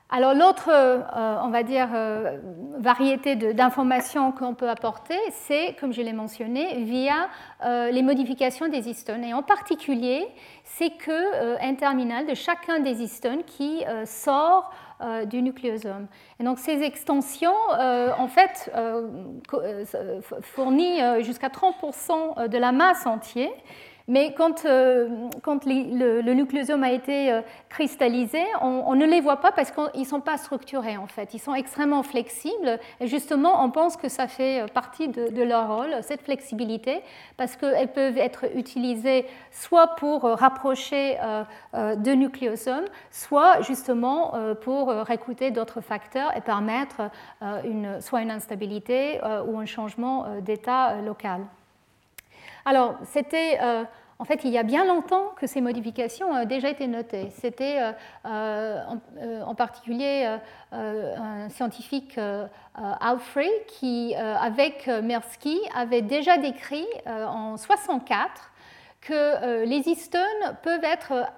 Alors l'autre, euh, on va dire, euh, variété d'informations qu'on peut apporter, c'est, comme je l'ai mentionné, via euh, les modifications des histones. Et en particulier, c'est que un terminal de chacun des histones qui sort du nucléosome. Et donc ces extensions, en fait, fournissent jusqu'à 30% de la masse entière. Mais quand, euh, le, nucléosome a été euh, cristallisé, on, ne les voit pas parce qu'ils ne sont pas structurés en fait. Ils sont extrêmement flexibles et justement on pense que ça fait euh, partie de, leur rôle, cette flexibilité, parce qu'elles peuvent être utilisées soit pour rapprocher deux nucléosomes, soit justement pour recruter d'autres facteurs et permettre soit une instabilité ou un changement d'état local. Alors, c'était euh, en fait il y a bien longtemps que ces modifications ont déjà été notées. C'était euh, euh, en, particulier un scientifique, Alfred, qui, avec Mersky, avait déjà décrit en 64 que les histones peuvent être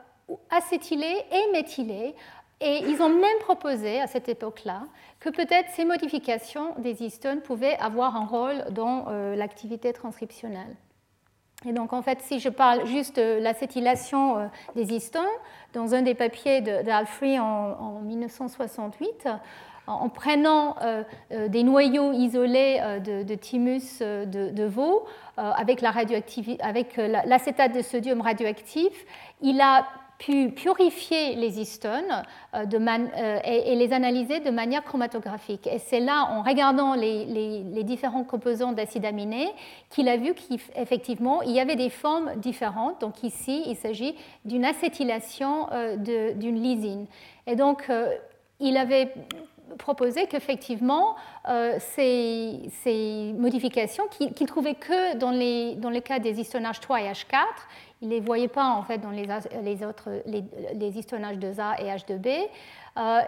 acétylés et méthylés. Et ils ont même proposé à cette époque-là que peut-être ces modifications des histones pouvaient avoir un rôle dans l'activité transcriptionnelle. Et donc, en fait, si je parle juste de l'acétylation euh, des histones, dans un des papiers d'Alfrey en, 1968, en prenant euh, euh, des noyaux isolés de, thymus de, veau avec l'acétate de sodium radioactif, il a pu purifier les histones euh, euh, et, les analyser de manière chromatographique. Et c'est là, en regardant les, différents composants d'acides aminés, qu'il a vu qu'effectivement, il y avait des formes différentes. Donc ici, il s'agit d'une acétylation euh, d'une lysine. Et donc, il avait proposé qu'effectivement, ces, modifications, qu'il trouvait que dans, les, dans le cas des histonages 3 et H4, il ne les voyait pas en fait dans les, les autres les, histonages 2A et H2B.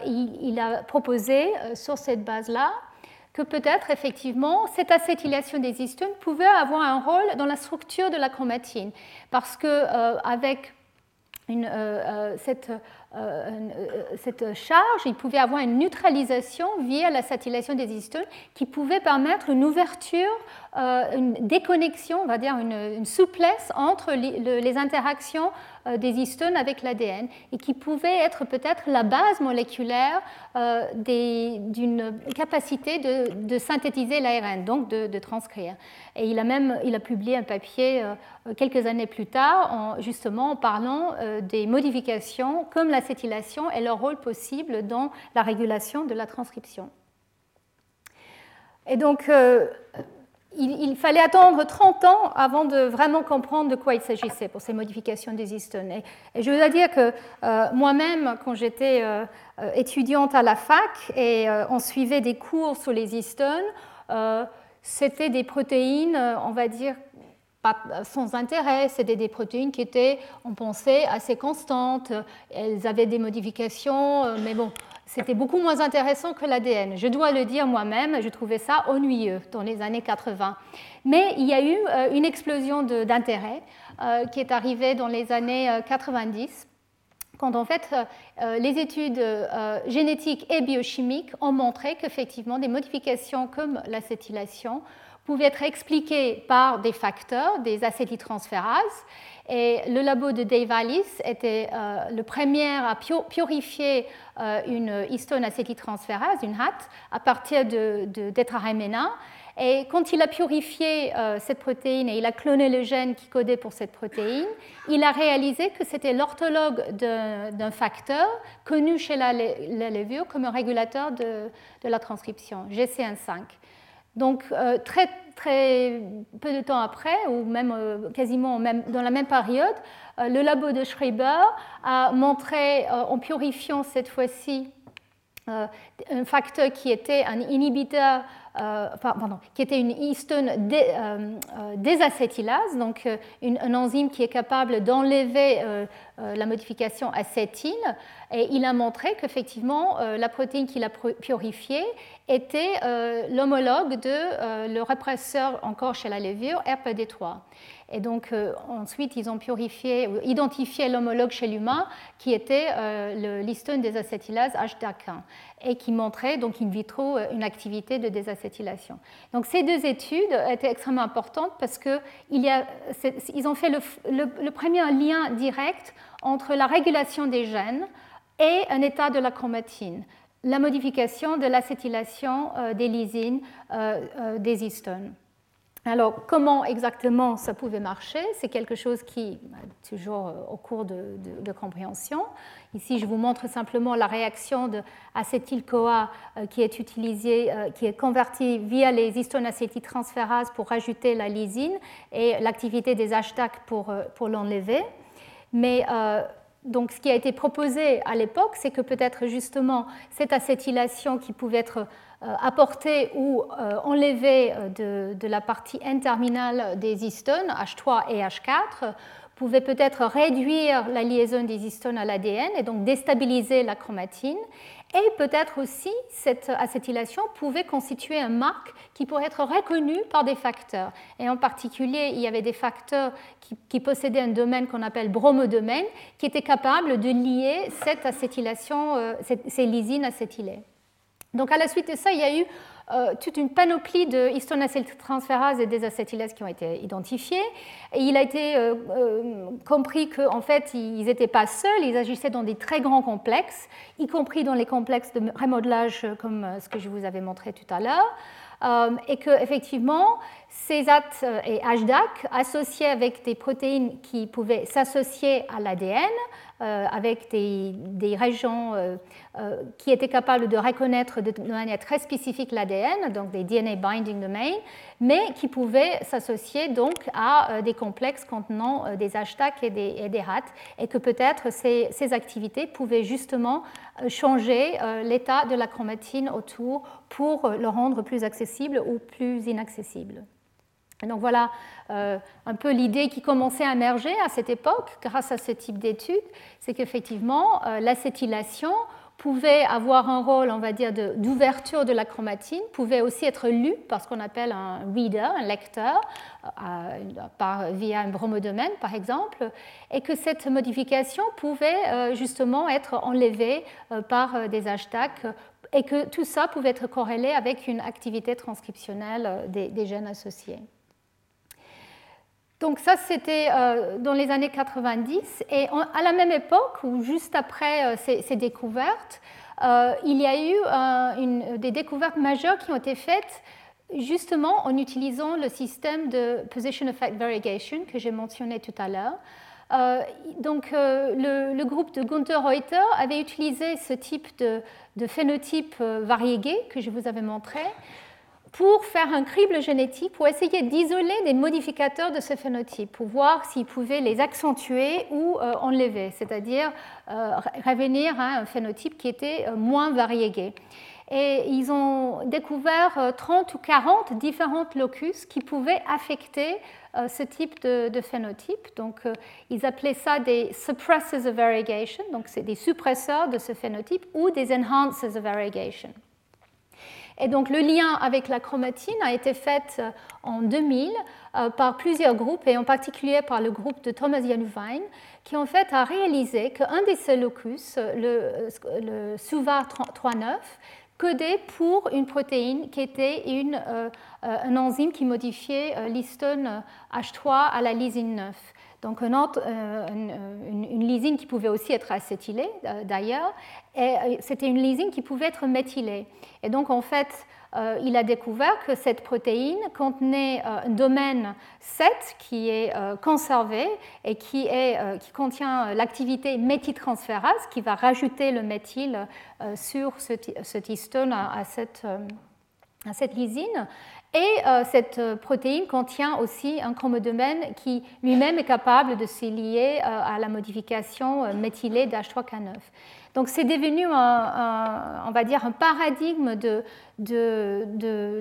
il, il, a proposé sur cette base-là que peut-être effectivement cette acétylation des histones pouvait avoir un rôle dans la structure de la chromatine, parce que euh, avec euh, euh, cette euh, cette charge, il pouvait avoir une neutralisation via la satellation des histones qui pouvait permettre une ouverture, une déconnexion, on va dire une, souplesse entre les, interactions des histones avec l'ADN et qui pouvait être peut-être la base moléculaire d'une capacité de, synthétiser l'ARN, donc de, transcrire. Et il a même il a publié un papier quelques années plus tard, en, justement en parlant des modifications comme la l'acétylation et leur rôle possible dans la régulation de la transcription. Et donc, euh, il, fallait attendre 30 ans avant de vraiment comprendre de quoi il s'agissait pour ces modifications des histones. Et, je dois dire que euh, moi-même, quand j'étais euh, étudiante à la fac et on suivait des cours sur les histones, c'était des protéines, on va dire, pas sans intérêt, c'était des protéines qui étaient, on pensait, assez constantes, elles avaient des modifications, euh, mais bon, c'était beaucoup moins intéressant que l'ADN. Je dois le dire moi-même, je trouvais ça ennuyeux dans les années 80. Mais il y a eu euh, une explosion d'intérêt euh, qui est arrivée dans les années 90 quand en fait les études génétiques et biochimiques ont montré qu'effectivement des modifications comme l'acétylation pouvait être expliqué par des facteurs, des acétyltransférases. Et le labo de Dave Alice était euh, le premier à purifier euh, une histone acétyltransférase, une HAT, à partir de, de Et quand il a purifié euh, cette protéine et il a cloné le gène qui codait pour cette protéine, il a réalisé que c'était l'orthologue d'un facteur connu chez la, la, levure comme un régulateur de, de la transcription, GCN5. Donc, euh, très, très peu de temps après, ou même euh, quasiment dans la même période, euh, le labo de Schreiber a montré, en purifiant cette fois-ci un facteur qui était un inhibiteur pardon, qui était une histone dé, désacétylase, donc une, un enzyme qui est capable d'enlever la modification acétyl. Et il a montré qu'effectivement, la protéine qu'il a purifiée était l'homologue de le répresseur encore chez la levure, RPD3. Et donc ensuite, ils ont purifié, identifié l'homologue chez l'humain qui était euh, l'histone des acétylases HDAC1 et qui montrait donc in vitro une activité de désacétylase donc ces deux études étaient extrêmement importantes parce qu'ils ont fait le, premier lien direct entre la régulation des gènes et un état de la chromatine, la modification de l'acétylation euh, des lysines euh, euh, des histones. Alors, comment exactement ça pouvait marcher? C'est quelque chose qui, bah, toujours au cours de, compréhension. Ici, je vous montre simplement la réaction de acétyl-CoA euh, qui est utilisée, qui est convertie via les histones acétyltransférases pour ajouter la lysine et l'activité des HDAC pour, pour l'enlever. Mais donc, ce qui a été proposé à l'époque, c'est que peut-être justement cette acétylation qui pouvait être euh, apporter ou euh, enlever euh, de, la partie N-terminale des histones, H3 et H4, pouvait peut-être réduire la liaison des histones à l'ADN et donc déstabiliser la chromatine. Et peut-être aussi, cette acétylation pouvait constituer un marque qui pourrait être reconnu par des facteurs. Et en particulier, il y avait des facteurs qui, possédaient un domaine qu'on appelle bromodomaine, qui étaient capables de lier cette acétylation, ces lysines acétylées. Donc à la suite de ça, il y a eu euh, toute une panoplie de histonacyltransférases et des acétylases qui ont été identifiées. Et il a été euh, euh, compris qu'en fait, ils n'étaient pas seuls, ils agissaient dans des très grands complexes, y compris dans les complexes de remodelage comme ce que je vous avais montré tout à l'heure. et qu'effectivement, CESAT et HDAC associés avec des protéines qui pouvaient s'associer à l'ADN, euh, avec des, régions euh, euh, qui étaient capables de reconnaître de manière très spécifique l'ADN, donc des DNA binding domain, mais qui pouvaient s'associer donc à des complexes contenant des hashtags et des, et RAT, et que peut-être ces, ces, activités pouvaient justement changer l'état de la chromatine autour pour le rendre plus accessible ou plus inaccessible. Donc voilà euh, un peu l'idée qui commençait à émerger à cette époque grâce à ce type d'études, c'est qu'effectivement euh, l'acétylation pouvait avoir un rôle, on va dire, d'ouverture de, la chromatine, pouvait aussi être lu par ce qu'on appelle un reader, un lecteur, euh, via un bromodomène par exemple, et que cette modification pouvait justement être enlevée par des hashtags et que tout ça pouvait être corrélé avec une activité transcriptionnelle des gènes associés. Donc ça, c'était euh, dans les années 90. Et à la même époque, ou juste après euh, ces, découvertes, euh, il y a eu des découvertes majeures qui ont été faites justement en utilisant le système de Position Effect Variegation que j'ai mentionné tout à l'heure. donc le, groupe de Gunther Reuter avait utilisé ce type de, phénotype variégé que je vous avais montré pour faire un crible génétique, pour essayer d'isoler des modificateurs de ce phénotype, pour voir s'ils pouvaient les accentuer ou euh, enlever, c'est-à-dire euh, revenir à un phénotype qui était euh, moins variégué. Et ils ont découvert 30 ou 40 différentes locus qui pouvaient affecter ce type de, phénotype. Donc, ils appelaient ça des suppressors of variegation, donc c'est des suppresseurs de ce phénotype, ou des enhancers of variegation. Et donc le lien avec la chromatine a été fait euh, en 2000 euh, par plusieurs groupes, et en particulier par le groupe de Thomas Januvine, qui en fait a réalisé qu'un des ces locus, le, le SUVA 39, codait pour une protéine qui était une, euh, un enzyme qui modifiait l'histone H3 à la lysine 9. Donc une, une, lysine qui pouvait aussi être acétylée d'ailleurs, et c'était une lysine qui pouvait être méthylée. Et donc, en fait, euh, il a découvert que cette protéine contenait euh, un domaine 7 qui est euh, conservé et qui, est, qui contient l'activité méthyltransférase qui va rajouter le méthyle sur ce, histone à, cette, à cette lysine. Et cette protéine contient aussi un chromodomène qui lui-même est capable de se lier à la modification méthylée d'H3K9. Donc c'est devenu, un, on va dire, un paradigme de,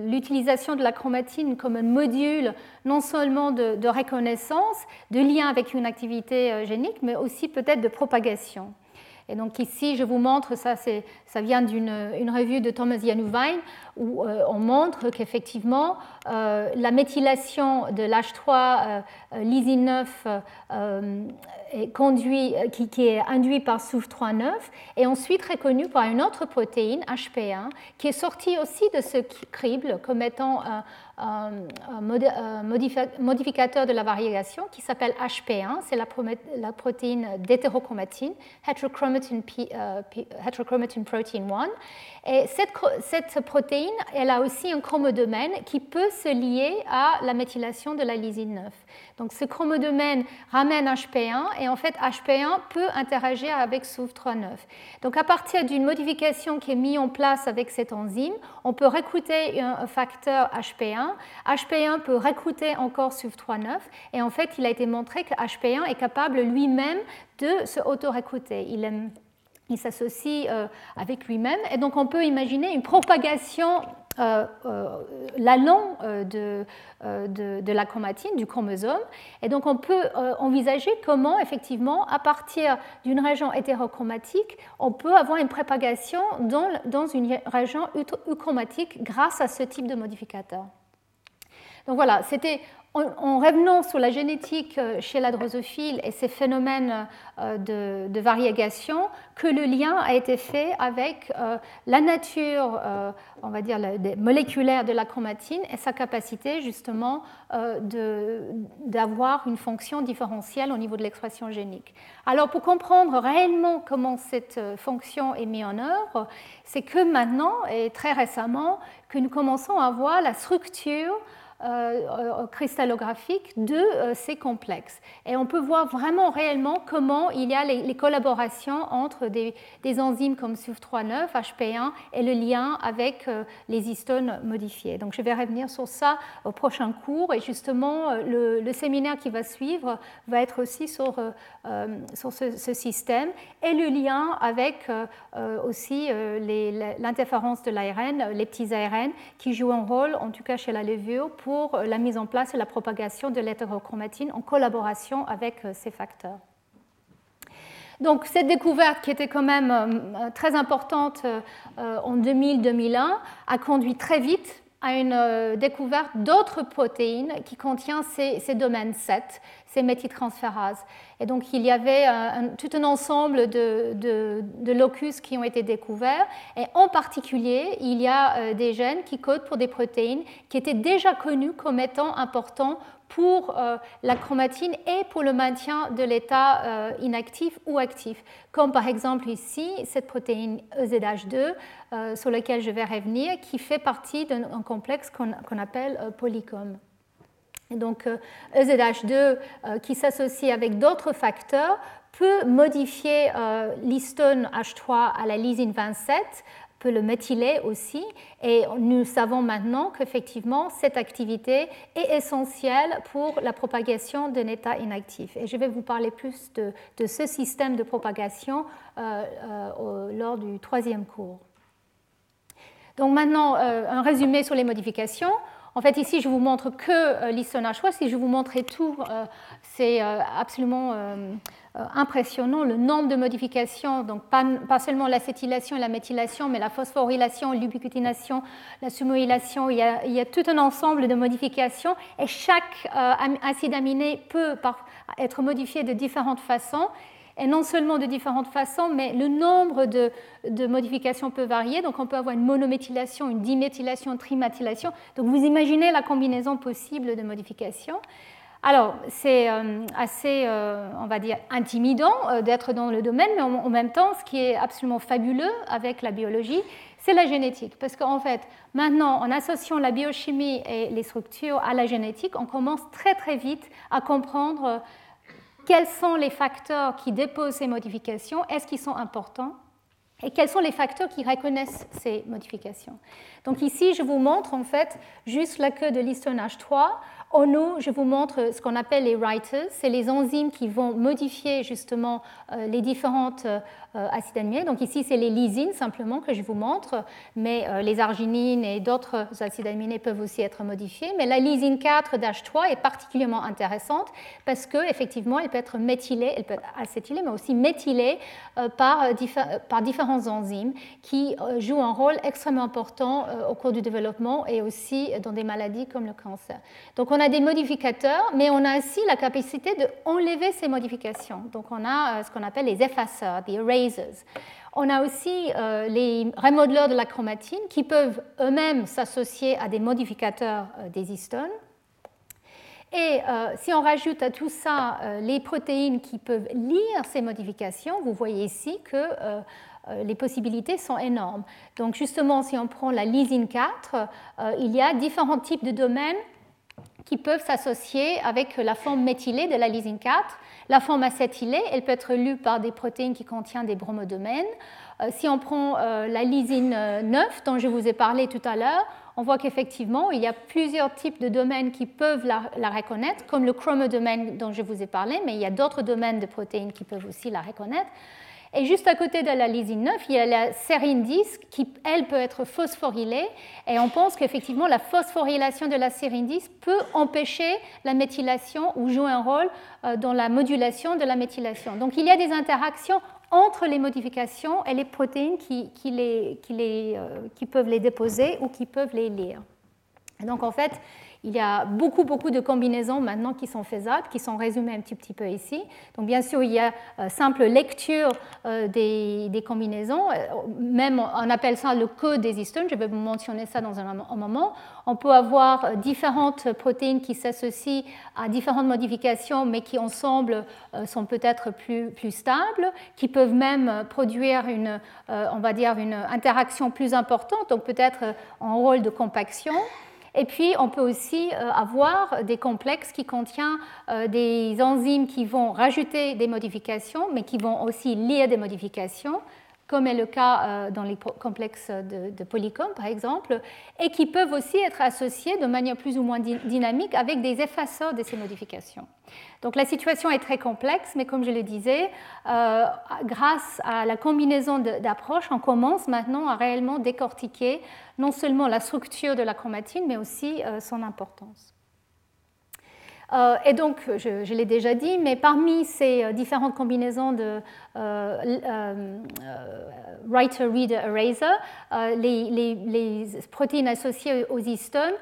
l'utilisation de la chromatine comme un module non seulement de, reconnaissance, de lien avec une activité euh, génique, mais aussi peut-être de propagation. Et donc ici, je vous montre, ça, ça vient d'une revue de Thomas Januvine, où euh, on montre qu'effectivement, euh, la méthylation de l'H3 lysine 9 conduit, euh, qui, est induit par SOUF39 et ensuite reconnu par une autre protéine, HP1, qui est sortie aussi de ce crible comme étant un, modificateur de la variation qui s'appelle HP1, c'est la, protéine d'hétérochromatine, heterochromatin, euh, protein 1. Et cette, protéine, elle a aussi un chromodomène qui peut se lier à la méthylation de la lysine 9. Donc ce chromodomène ramène HP1 et en fait HP1 peut interagir avec SOUF39. Donc à partir d'une modification qui est mise en place avec cette enzyme, on peut recruter un facteur HP1. HP1 peut recruter encore SOUF39 et en fait il a été montré que HP1 est capable lui-même de se auto-recruter. Il, s'associe euh, avec lui-même et donc on peut imaginer une propagation euh, euh, l'allant euh, de, de, la chromatine, du chromosome. Et donc on peut envisager comment, effectivement, à partir d'une région hétérochromatique, on peut avoir une propagation dans, dans une région euchromatique grâce à ce type de modificateur. Donc voilà, c'était en, revenant sur la génétique euh, chez la drosophile et ces phénomènes euh, de, variegation, que le lien a été fait avec euh, la nature, on va dire, moléculaire de la chromatine et sa capacité justement d'avoir une fonction différentielle au niveau de l'expression génique. Alors pour comprendre réellement comment cette fonction est mise en œuvre, c'est que maintenant et très récemment que nous commençons à voir la structure cristallographique de euh, ces complexes. Et on peut voir vraiment réellement comment il y a les, collaborations entre des, enzymes comme SUF39, HP1 et le lien avec les histones modifiés. Donc je vais revenir sur ça au prochain cours et justement le, séminaire qui va suivre va être aussi sur, sur ce, système et le lien avec aussi l'interférence de l'ARN, les petits ARN qui jouent un rôle, en tout cas chez la levure, pour la mise en place et la propagation de l'hétérochromatine en collaboration avec euh, ces facteurs. Donc cette découverte qui était quand même euh, très importante euh, en 2000-2001 a conduit très vite à une découverte d'autres protéines qui contiennent ces, domaines 7, ces méthyltransférases. Et donc il y avait tout un ensemble de, de, locus qui ont été découverts, et en particulier il y a des gènes qui codent pour des protéines qui étaient déjà connues comme étant importants pour euh, la chromatine et pour le maintien de l'état euh, inactif ou actif, comme par exemple ici cette protéine EZH2 euh, sur laquelle je vais revenir, qui fait partie d'un complexe qu'on appelle polycom. Et donc EZH2 qui s'associe avec d'autres facteurs peut modifier l'histone H3 à la lysine 27 peut le méthyler aussi. Et nous savons maintenant qu'effectivement, cette activité est essentielle pour la propagation d'un état inactif. Et je vais vous parler plus de, ce système de propagation euh, euh, lors du troisième cours. Donc maintenant, euh, un résumé sur les modifications. En fait, ici, je vous montre que l'histonage. Si je vous montrais tout, c'est absolument euh, impressionnant le nombre de modifications, donc pas, seulement l'acétylation et la méthylation, mais la phosphorylation, l'ubiquitination, la sumoylation, il y, a, tout un ensemble de modifications et chaque euh, acide aminé peut être modifié de différentes façons. Et non seulement de différentes façons, mais le nombre de, modifications peut varier. Donc on peut avoir une monométhylation, une diméthylation, une triméthylation. Donc vous imaginez la combinaison possible de modifications. Alors, c'est euh, assez, euh, on va dire, intimidant euh, d'être dans le domaine, mais en même temps, ce qui est absolument fabuleux avec la biologie, c'est la génétique. Parce qu'en fait, maintenant, en associant la biochimie et les structures à la génétique, on commence très très vite à comprendre quels sont les facteurs qui déposent ces modifications, est-ce qu'ils sont importants et quels sont les facteurs qui reconnaissent ces modifications. Donc ici, je vous montre en fait juste la queue de l'histone H3 en nous, je vous montre ce qu'on appelle les writers. C'est les enzymes qui vont modifier justement euh, les différentes euh, acides aminés. Donc ici, c'est les lysines simplement que je vous montre, mais euh, les arginines et d'autres acides aminés peuvent aussi être modifiés. Mais la lysine 4 d'H3 est particulièrement intéressante parce qu'effectivement, elle peut être méthylée, elle peut être acétylée, mais aussi méthylée par, par différents enzymes qui jouent un rôle extrêmement important au cours du développement et aussi dans des maladies comme le cancer. Donc on a des modificateurs, mais on a aussi la capacité de enlever ces modifications. Donc on a euh, ce qu'on appelle les effaceurs, les On a aussi euh, les remodeleurs de la chromatine qui peuvent eux-mêmes s'associer à des modificateurs euh, des histones. Et si on rajoute à tout ça les protéines qui peuvent lire ces modifications, vous voyez ici que les possibilités sont énormes. Donc justement, si on prend la lysine 4, il y a différents types de domaines qui peuvent s'associer avec la forme méthylée de la lysine 4. La forme acétylée, elle peut être lue par des protéines qui contiennent des bromodomaines. Euh, si on prend euh, la lysine 9 dont je vous ai parlé tout à l'heure, on voit qu'effectivement, il y a plusieurs types de domaines qui peuvent la, la, reconnaître, comme le chromodomaine dont je vous ai parlé, mais il y a d'autres domaines de protéines qui peuvent aussi la reconnaître. Et juste à côté de la lysine 9, il y a la sérine 10 qui, elle, peut être phosphorylée. Et on pense qu'effectivement, la phosphorylation de la sérine 10 peut empêcher la méthylation ou jouer un rôle euh, dans la modulation de la méthylation. Donc il y a des interactions entre les modifications et les protéines qui, les, qui, les, euh, qui peuvent les déposer ou qui peuvent les lire. Donc en fait, il y a beaucoup, beaucoup de combinaisons maintenant qui sont faisables, qui sont résumées un petit, peu ici. Donc, bien sûr, il y a euh, simple lecture euh, des, combinaisons. Euh, même, on appelle ça le code des histones. Je vais vous mentionner ça dans un, moment. On peut avoir différentes protéines qui s'associent à différentes modifications, mais qui ensemble sont peut-être plus, plus stables, qui peuvent même produire une, on va dire, une interaction plus importante, donc peut-être en rôle de compaction. Et puis, on peut aussi avoir des complexes qui contiennent des enzymes qui vont rajouter des modifications, mais qui vont aussi lier des modifications comme est le cas euh, dans les complexes de, de Polycom, par exemple, et qui peuvent aussi être associés de manière plus ou moins dynamique avec des effaceurs de ces modifications. Donc la situation est très complexe, mais comme je le disais, euh, grâce à la combinaison d'approches, on commence maintenant à réellement décortiquer non seulement la structure de la chromatine, mais aussi euh, son importance. Euh, et donc, je, l'ai déjà dit, mais parmi ces euh, différentes combinaisons de euh, writer-reader-eraser, les, les, protéines associées aux histones,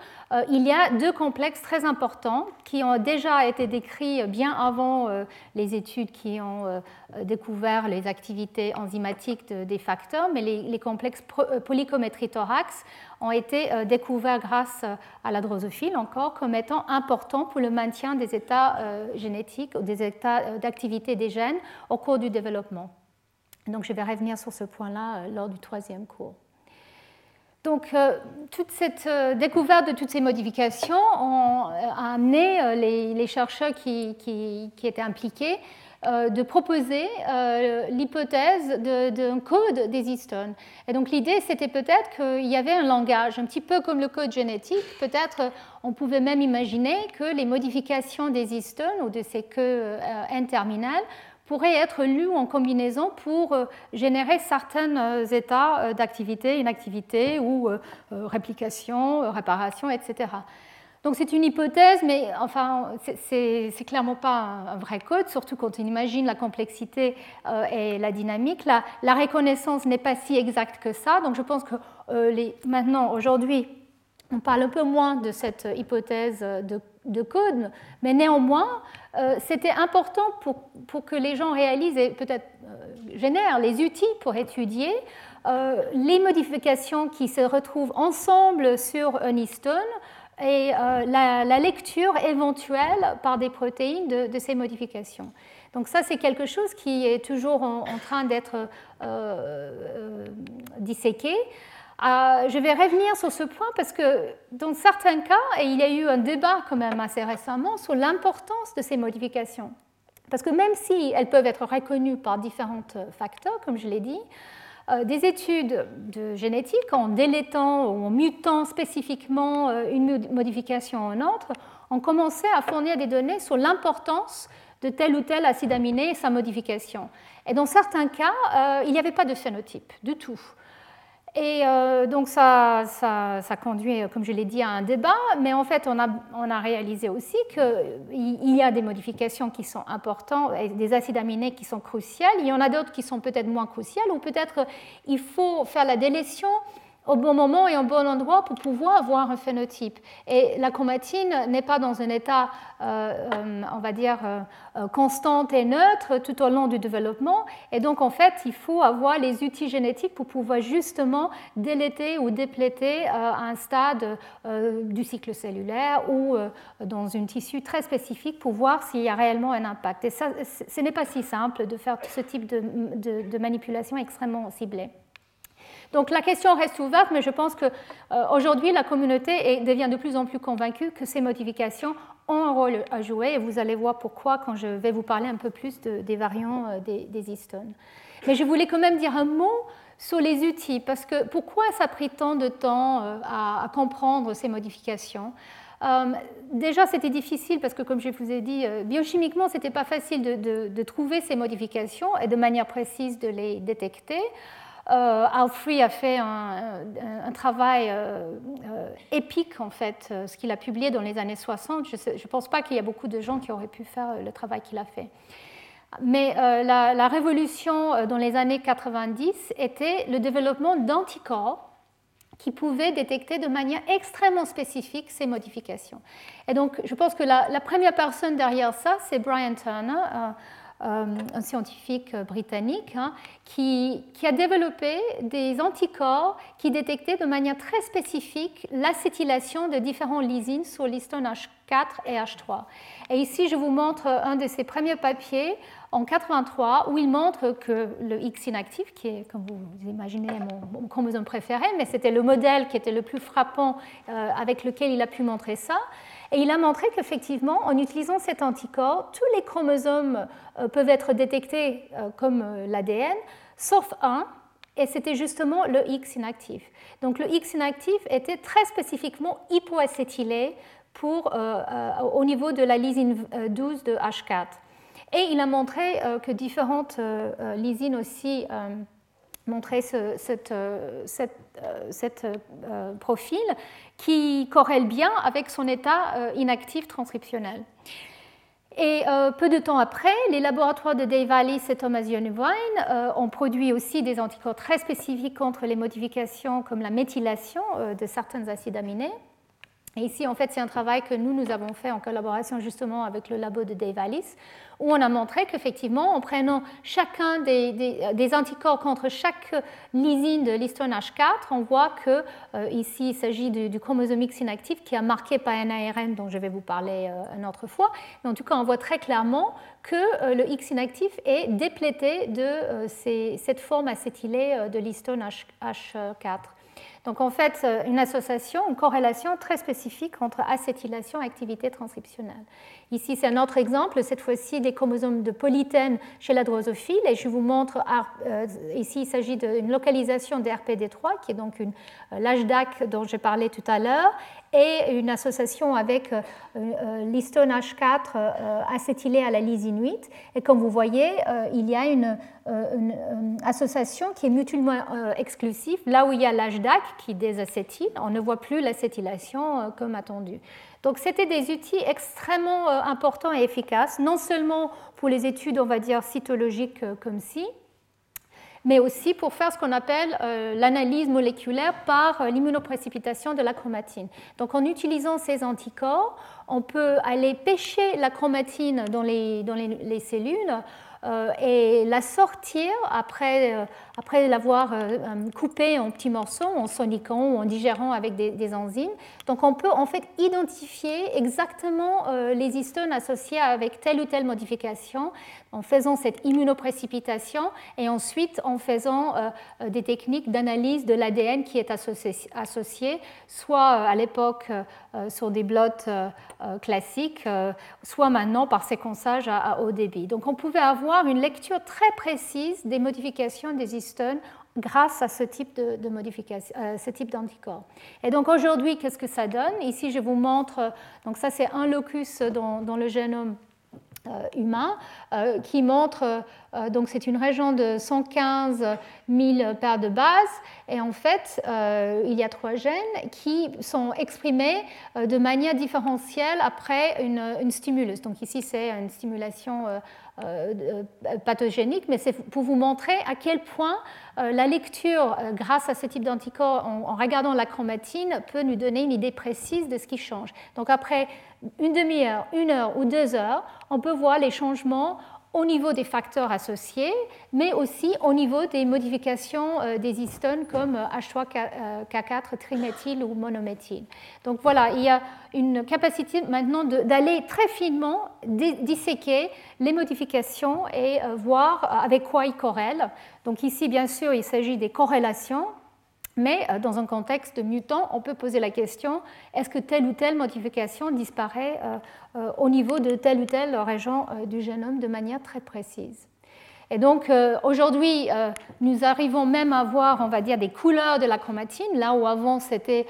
il y a deux complexes très importants qui ont déjà été décrits bien avant les études qui ont découvert les activités enzymatiques des facteurs, mais les, complexes polycométrie thorax ont été euh, découverts grâce euh, à la drosophile encore comme étant importants pour le maintien des états euh, génétiques ou des états d'activité des gènes au cours du développement. Donc je vais revenir sur ce point-là lors du troisième cours. Donc, toute cette découverte de toutes ces modifications a amené les, chercheurs qui, étaient impliqués euh, de proposer euh, l'hypothèse d'un code des histones. Et donc l'idée, c'était peut-être qu'il y avait un langage, un petit peu comme le code génétique. Peut-être on pouvait même imaginer que les modifications des histones ou de ces queues euh, N-terminales pourraient être lues en combinaison pour générer certains états d'activité, inactivité ou réplication, réparation, etc. Donc c'est une hypothèse, mais enfin, c'est clairement pas un vrai code, surtout quand on imagine la complexité euh, et la dynamique. La, reconnaissance n'est pas si exacte que ça, donc je pense que euh, maintenant, aujourd'hui, on parle un peu moins de cette hypothèse de, code, mais néanmoins, euh, c'était important pour, pour, que les gens réalisent et peut-être génèrent les outils pour étudier les modifications qui se retrouvent ensemble sur un histone et euh, la, lecture éventuelle par des protéines de, ces modifications. Donc ça, c'est quelque chose qui est toujours en, train d'être euh, euh, je vais revenir sur ce point parce que dans certains cas, et il y a eu un débat quand même assez récemment sur l'importance de ces modifications. Parce que même si elles peuvent être reconnues par différents facteurs, comme je l'ai dit, euh, des études de génétique en délétant ou en mutant spécifiquement euh, une modification en autre ont commencé à fournir des données sur l'importance de tel ou tel acide aminé et sa modification. Et dans certains cas, il n'y avait pas de phénotype du tout. Et euh, donc ça, ça, conduit, comme je l'ai dit, à un débat, mais en fait on a, on a réalisé aussi qu'il y a des modifications qui sont importantes, des acides aminés qui sont cruciales, il y en a d'autres qui sont peut-être moins cruciales, ou peut-être il faut faire la délétion au bon moment et au bon endroit pour pouvoir avoir un phénotype. Et la chromatine n'est pas dans un état, euh, euh, on va dire, euh, constant et neutre tout au long du développement. Et donc, en fait, il faut avoir les outils génétiques pour pouvoir justement déléter ou dépléter à un stade du cycle cellulaire ou dans un tissu très spécifique pour voir s'il y a réellement un impact. Et ça, ce n'est pas si simple de faire ce type de manipulation extrêmement ciblée. Donc la question reste ouverte, mais je pense qu'aujourd'hui, euh, la communauté devient de plus en plus convaincue que ces modifications ont un rôle à jouer, et vous allez voir pourquoi quand je vais vous parler un peu plus des variants euh, des, histones. Mais je voulais quand même dire un mot sur les outils, parce que pourquoi ça a pris tant de temps euh, à, comprendre ces modifications? Déjà, c'était difficile parce que, comme je vous ai dit, biochimiquement, ce n'était pas facile de, trouver ces modifications et de manière précise de les détecter. Euh, Alfrey a fait un, travail euh, euh, épique, en fait, ce qu'il a publié dans les années 60. Je ne pense pas qu'il y a beaucoup de gens qui auraient pu faire le travail qu'il a fait. Mais la, révolution dans les années 90 était le développement d'anticorps qui pouvaient détecter de manière extrêmement spécifique ces modifications. Et donc, je pense que la, première personne derrière ça, c'est Brian Turner, un scientifique britannique, hein, qui, a développé des anticorps qui détectaient de manière très spécifique l'acétylation de différents lysines sur l'histone H4 et H3. Et ici, je vous montre un de ses premiers papiers en 83 où il montre que le X inactif, qui est, comme vous imaginez, mon, chromosome préféré, mais c'était le modèle qui était le plus frappant avec lequel il a pu montrer ça, et il a montré qu'effectivement, en utilisant cet anticorps, tous les chromosomes euh, peuvent être détectés euh, comme euh, l'ADN, sauf un, et c'était justement le X inactif. Donc le X inactif était très spécifiquement hypoacétylé pour, au niveau de la lysine 12 de H4. Et il a montré que différentes lysines aussi montrer ce euh, euh, euh, profil qui corrèle bien avec son état inactif transcriptionnel. Et peu de temps après, les laboratoires de Dave Alice et Thomas Univine ont produit aussi des anticorps très spécifiques contre les modifications comme la méthylation de certains acides aminés. Et ici, en fait, c'est un travail que nous, nous avons fait en collaboration justement avec le labo de Dave Alice, où on a montré qu'effectivement, en prenant chacun des, anticorps contre chaque lysine de l'histone H4, on voit que euh, ici, il s'agit du, chromosome X inactif qui est marqué par un ARN dont je vais vous parler euh, une autre fois. Mais en tout cas, on voit très clairement que euh, le X inactif est déplété de cette forme acétylée de l'histone H4. Donc en fait, euh, une association, une corrélation très spécifique entre acétylation et activité transcriptionnelle. Ici, c'est un autre exemple, cette fois-ci des chromosomes de polythène chez la drosophile. Et je vous montre, euh, ici, il s'agit d'une localisation des RPD3, qui est donc euh, l'âge DAC dont j'ai parlé tout à l'heure, et une association avec l'histone H4 acétylé à la lysine 8. Et comme vous voyez, il y a une, association qui est mutuellement exclusive. Là où il y a l'âge DAC, qui désacétyle, on ne voit plus l'acétylation euh, comme attendu. Donc c'était des outils extrêmement euh, importants et efficaces, non seulement pour les études, on va dire, cytologiques euh, comme ci, mais aussi pour faire ce qu'on appelle l'analyse moléculaire par l'immunoprécipitation de la chromatine. Donc en utilisant ces anticorps, on peut aller pêcher la chromatine dans les, dans les cellules euh, et la sortir après, euh, après l'avoir euh, coupée en petits morceaux, en soniquant ou en digérant avec des, enzymes. Donc on peut en fait identifier exactement les histones associées avec telle ou telle modification en faisant cette immunoprécipitation et ensuite en faisant des techniques d'analyse de l'ADN qui est associé, soit à l'époque sur des blots classiques, soit maintenant par séquençage à haut débit. Donc on pouvait avoir une lecture très précise des modifications des histones grâce à ce type de, modification, euh, ce type d'anticorps. Et donc aujourd'hui, qu'est-ce que ça donne? Ici, je vous montre, donc ça c'est un locus dans, le génome euh, humain euh, qui montre, donc c'est une région de 115 000 paires de bases, et en fait, il y a trois gènes qui sont exprimés de manière différentielle après une, une stimulus. Donc ici, c'est une stimulation pathogénique, mais c'est pour vous montrer à quel point euh, la lecture, grâce à ce type d'anticorps, en, regardant la chromatine, peut nous donner une idée précise de ce qui change. Donc après une demi-heure, une heure ou deux heures, on peut voir les changements au niveau des facteurs associés, mais aussi au niveau des modifications euh, des histones comme H3K4 euh, triméthyle ou monométhyle. Donc voilà, il y a une capacité maintenant d'aller très finement disséquer les modifications et euh, voir avec quoi ils corrèlent. Donc ici, bien sûr, il s'agit des corrélations mais euh, dans un contexte de mutant, on peut poser la question est-ce que telle ou telle modification disparaît euh, euh, au niveau de telle ou telle région du génome de manière très précise? Et donc aujourd'hui, nous arrivons même à voir, on va dire, des couleurs de la chromatine, là où avant c'était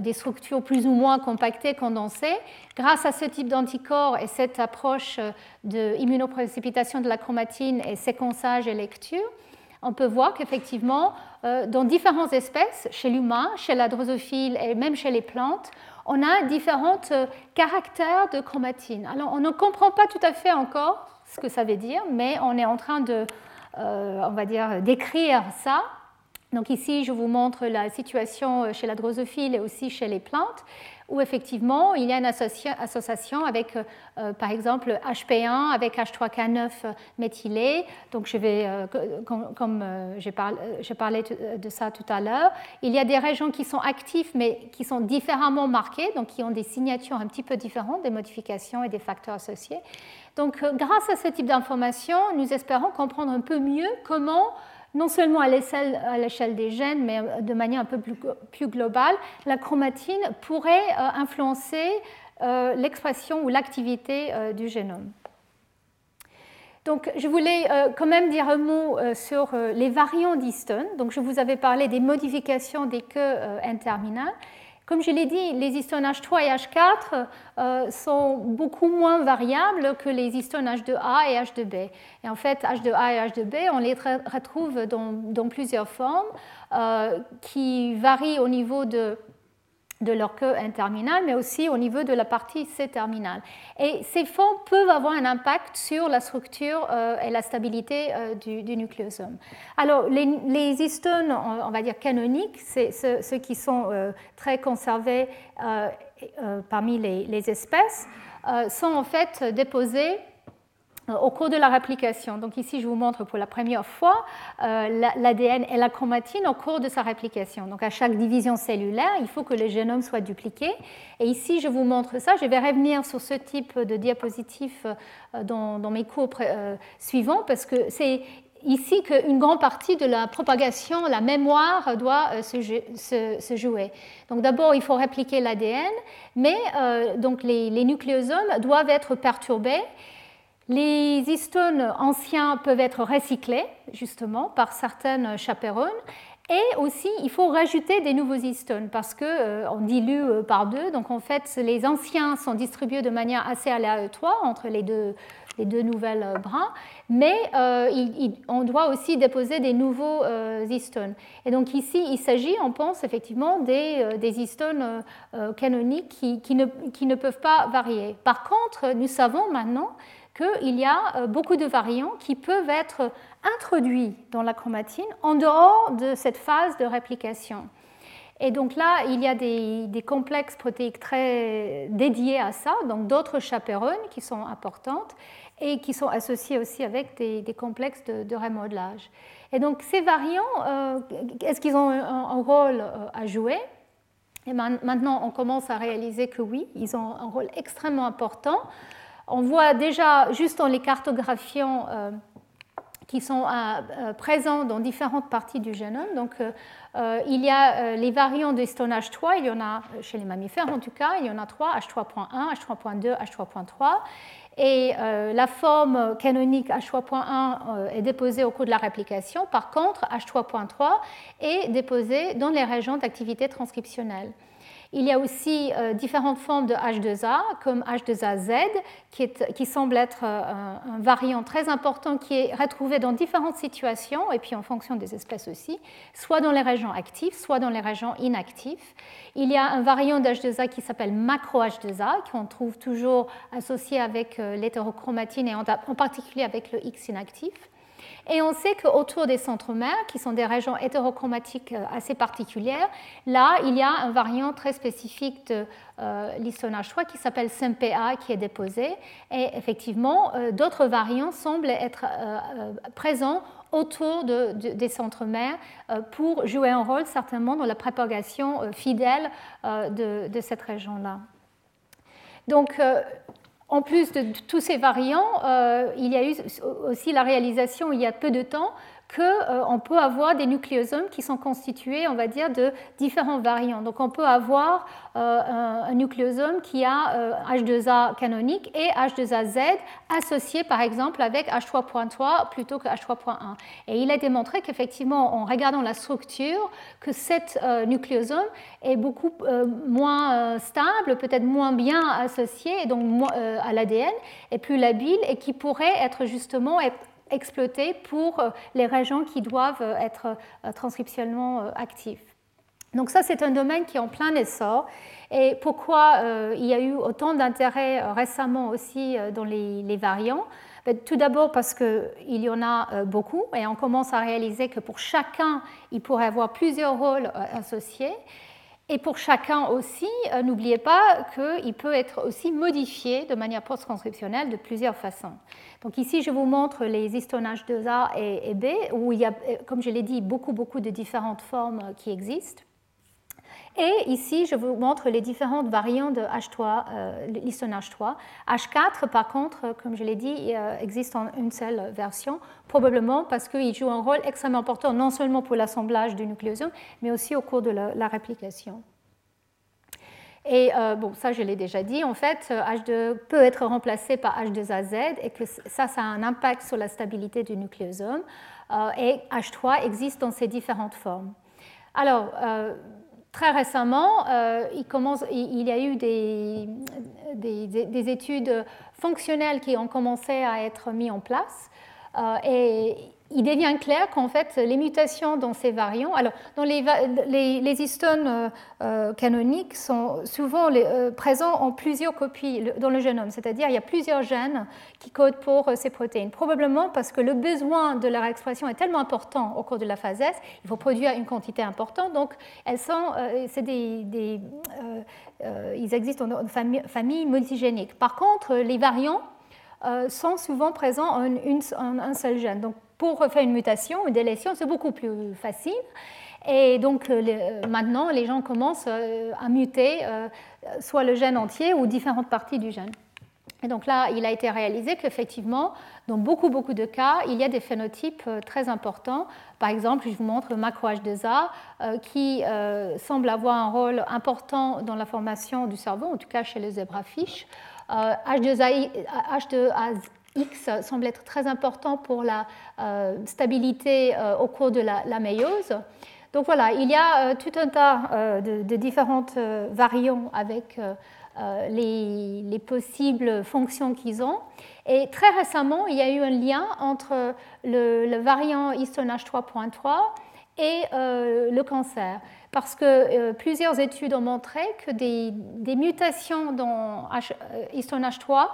des structures plus ou moins compactées, condensées. Grâce à ce type d'anticorps et cette approche de immunoprécipitation de la chromatine et séquençage et lecture, on peut voir qu'effectivement, dans différentes espèces, chez l'humain, chez la drosophile et même chez les plantes, on a différents euh, caractères de chromatine. Alors, on ne comprend pas tout à fait encore ce que ça veut dire, mais on est en train de, euh, on va dire, d'écrire ça. Donc ici, je vous montre la situation chez la drosophile et aussi chez les plantes. Où effectivement il y a une association avec, euh, par exemple, HP1 avec H3K9 méthylé. Donc, je vais, comme, j'ai parlé, de ça tout à l'heure, il y a des régions qui sont actives mais qui sont différemment marquées, donc qui ont des signatures un petit peu différentes, des modifications et des facteurs associés. Donc, grâce à ce type d'information, nous espérons comprendre un peu mieux comment non seulement à l'échelle des gènes, mais euh, de manière un peu plus, globale, la chromatine pourrait euh, influencer euh, l'expression ou l'activité du génome. Donc, je voulais quand même dire un mot sur les variants d'histone. Donc, je vous avais parlé des modifications des queues N-terminales. Comme je l'ai dit, les histones H3 et H4 euh, sont beaucoup moins variables que les histones H2A et H2B. Et en fait, H2A et H2B, on les retrouve dans, plusieurs formes euh, qui varient au niveau de de leur queue N-terminale, mais aussi au niveau de la partie C-terminale. Et ces formes peuvent avoir un impact sur la structure euh, et la stabilité euh, du, nucléosome. Alors, les, histones, on va dire canoniques, c'est ceux, qui sont euh, très conservés parmi les, espèces, sont en fait déposés au cours de la réplication. Donc ici, je vous montre pour la première fois euh, l'ADN et la chromatine au cours de sa réplication. Donc à chaque division cellulaire, il faut que le génome soit dupliqué. Et ici, je vous montre ça. Je vais revenir sur ce type de diapositive euh, dans, mes cours suivants parce que c'est ici qu'une grande partie de la propagation, la mémoire doit se, jouer. Donc d'abord, il faut répliquer l'ADN, mais donc les nucléosomes doivent être perturbés. Les histones anciens peuvent être recyclés, justement, par certaines chaperones. Et aussi, il faut rajouter des nouveaux histones parce qu'on euh, dilue euh, par deux. Donc, en fait, les anciens sont distribués de manière assez aléatoire entre les deux, les deux nouvelles euh, brins. Mais on doit aussi déposer des nouveaux histones. Et donc, ici, il s'agit, on pense effectivement, des, des histones canoniques qui, qui, ne, qui ne peuvent pas varier. Par contre, nous savons maintenant qu'il y a euh, beaucoup de variants qui peuvent être introduits dans la chromatine en dehors de cette phase de réplication. Et donc là, il y a des, complexes protéiques très dédiés à ça, donc d'autres chaperones qui sont importantes et qui sont associés aussi avec des, complexes de, remodelage. Et donc ces variants, euh, est-ce qu'ils ont un, rôle euh, à jouer? Et maintenant, on commence à réaliser que oui, ils ont un rôle extrêmement important on voit déjà, juste en les cartographiant, euh, qui sont euh, euh, présents dans différentes parties du génome. Donc, il y a les variants de histone H3, il y en a chez les mammifères en tout cas, il y en a trois, H3.1, H3.2, H3.3. Et la forme canonique H3.1 est déposée au cours de la réplication. Par contre, H3.3 est déposé dans les régions d'activité transcriptionnelle. Il y a aussi euh, différentes formes de H2A, comme H2AZ, qui, qui semble être euh, un, variant très important qui est retrouvé dans différentes situations, et puis en fonction des espèces aussi, soit dans les régions actives, soit dans les régions inactives. Il y a un variant d'H2A qui s'appelle macro-H2A, qu'on trouve toujours associé avec euh, l'hétérochromatine et en particulier avec le X inactif. Et on sait qu'autour des centromères, qui sont des régions hétérochromatiques euh, assez particulières, là, il y a un variant très spécifique de euh, l'histonnage 3 qui s'appelle SMPA qui est déposé. Et effectivement, euh, d'autres variants semblent être présents autour des centromères pour jouer un rôle certainement dans la propagation fidèle de, cette région-là. Donc, en plus de tous ces variants, euh, il y a eu aussi la réalisation il y a peu de temps qu'on euh, peut avoir des nucléosomes qui sont constitués, on va dire, de différents variants. Donc on peut avoir euh, un, nucléosome qui a H2A canonique et H2AZ associé par exemple avec H3.3 plutôt que H3.1. Et il a démontré qu'effectivement, en regardant la structure, que cet nucléosome est beaucoup moins stable, peut-être moins bien associé donc à l'ADN, et plus labile, et qui pourrait être justement exploité pour euh, les régions qui doivent euh, être euh, transcriptionnellement actives. Donc ça, c'est un domaine qui est en plein essor. Et pourquoi il y a eu autant d'intérêt récemment aussi dans les, variants? Ben, Tout d'abord parce qu'il y en a beaucoup et on commence à réaliser que pour chacun, il pourrait avoir plusieurs rôles associés. Et pour chacun aussi, euh, n'oubliez pas qu'il peut être aussi modifié de manière post-transcriptionnelle de plusieurs façons. Donc ici, je vous montre les histonages 2A et, B, où il y a, comme je l'ai dit, beaucoup, beaucoup de différentes formes qui existent. Et ici, je vous montre les différentes variantes de H3, euh, l'histonnage 3. H4, par contre, comme je l'ai dit, euh, existe en une seule version, probablement parce qu'il joue un rôle extrêmement important non seulement pour l'assemblage du nucléosome, mais aussi au cours de la, réplication. Et euh, bon, ça je l'ai déjà dit, en fait, H2 peut être remplacé par H2AZ et que ça, ça a un impact sur la stabilité du nucléosome. et H3 existe dans ces différentes formes. Alors, très récemment, euh, il, y a eu des, des, études fonctionnelles qui ont commencé à être mises en place. Euh, il devient clair qu'en fait, les mutations dans ces variants, alors dans les, les, histones euh, euh, canoniques sont souvent euh, présents en plusieurs copies dans le génome, c'est-à-dire il y a plusieurs gènes qui codent pour ces protéines. Probablement parce que le besoin de leur expression est tellement important au cours de la phase S, il faut produire une quantité importante, donc elles sont, c'est des, ils existent en famille, famille multigénique. Par contre, les variants sont souvent présents en, un seul gène. Pour faire une mutation, une délétion, c'est beaucoup plus facile. Et donc euh, maintenant, les gens commencent euh, à muter euh, soit le gène entier ou différentes parties du gène. Et donc là, il a été réalisé qu'effectivement, dans beaucoup, beaucoup de cas, il y a des phénotypes très importants. Par exemple, je vous montre le macro-H2A qui semble avoir un rôle important dans la formation du cerveau, en tout cas chez les zébrafiches. H2A, H2A X semble être très important pour la euh, stabilité euh, au cours de la, la, méiose. Donc voilà, il y a euh, tout un tas de, différentes variants avec les, les, possibles fonctions qu'ils ont. Et très récemment, il y a eu un lien entre le, variant histonage 3.3 et le cancer parce que plusieurs études ont montré que des, mutations dans histonage 3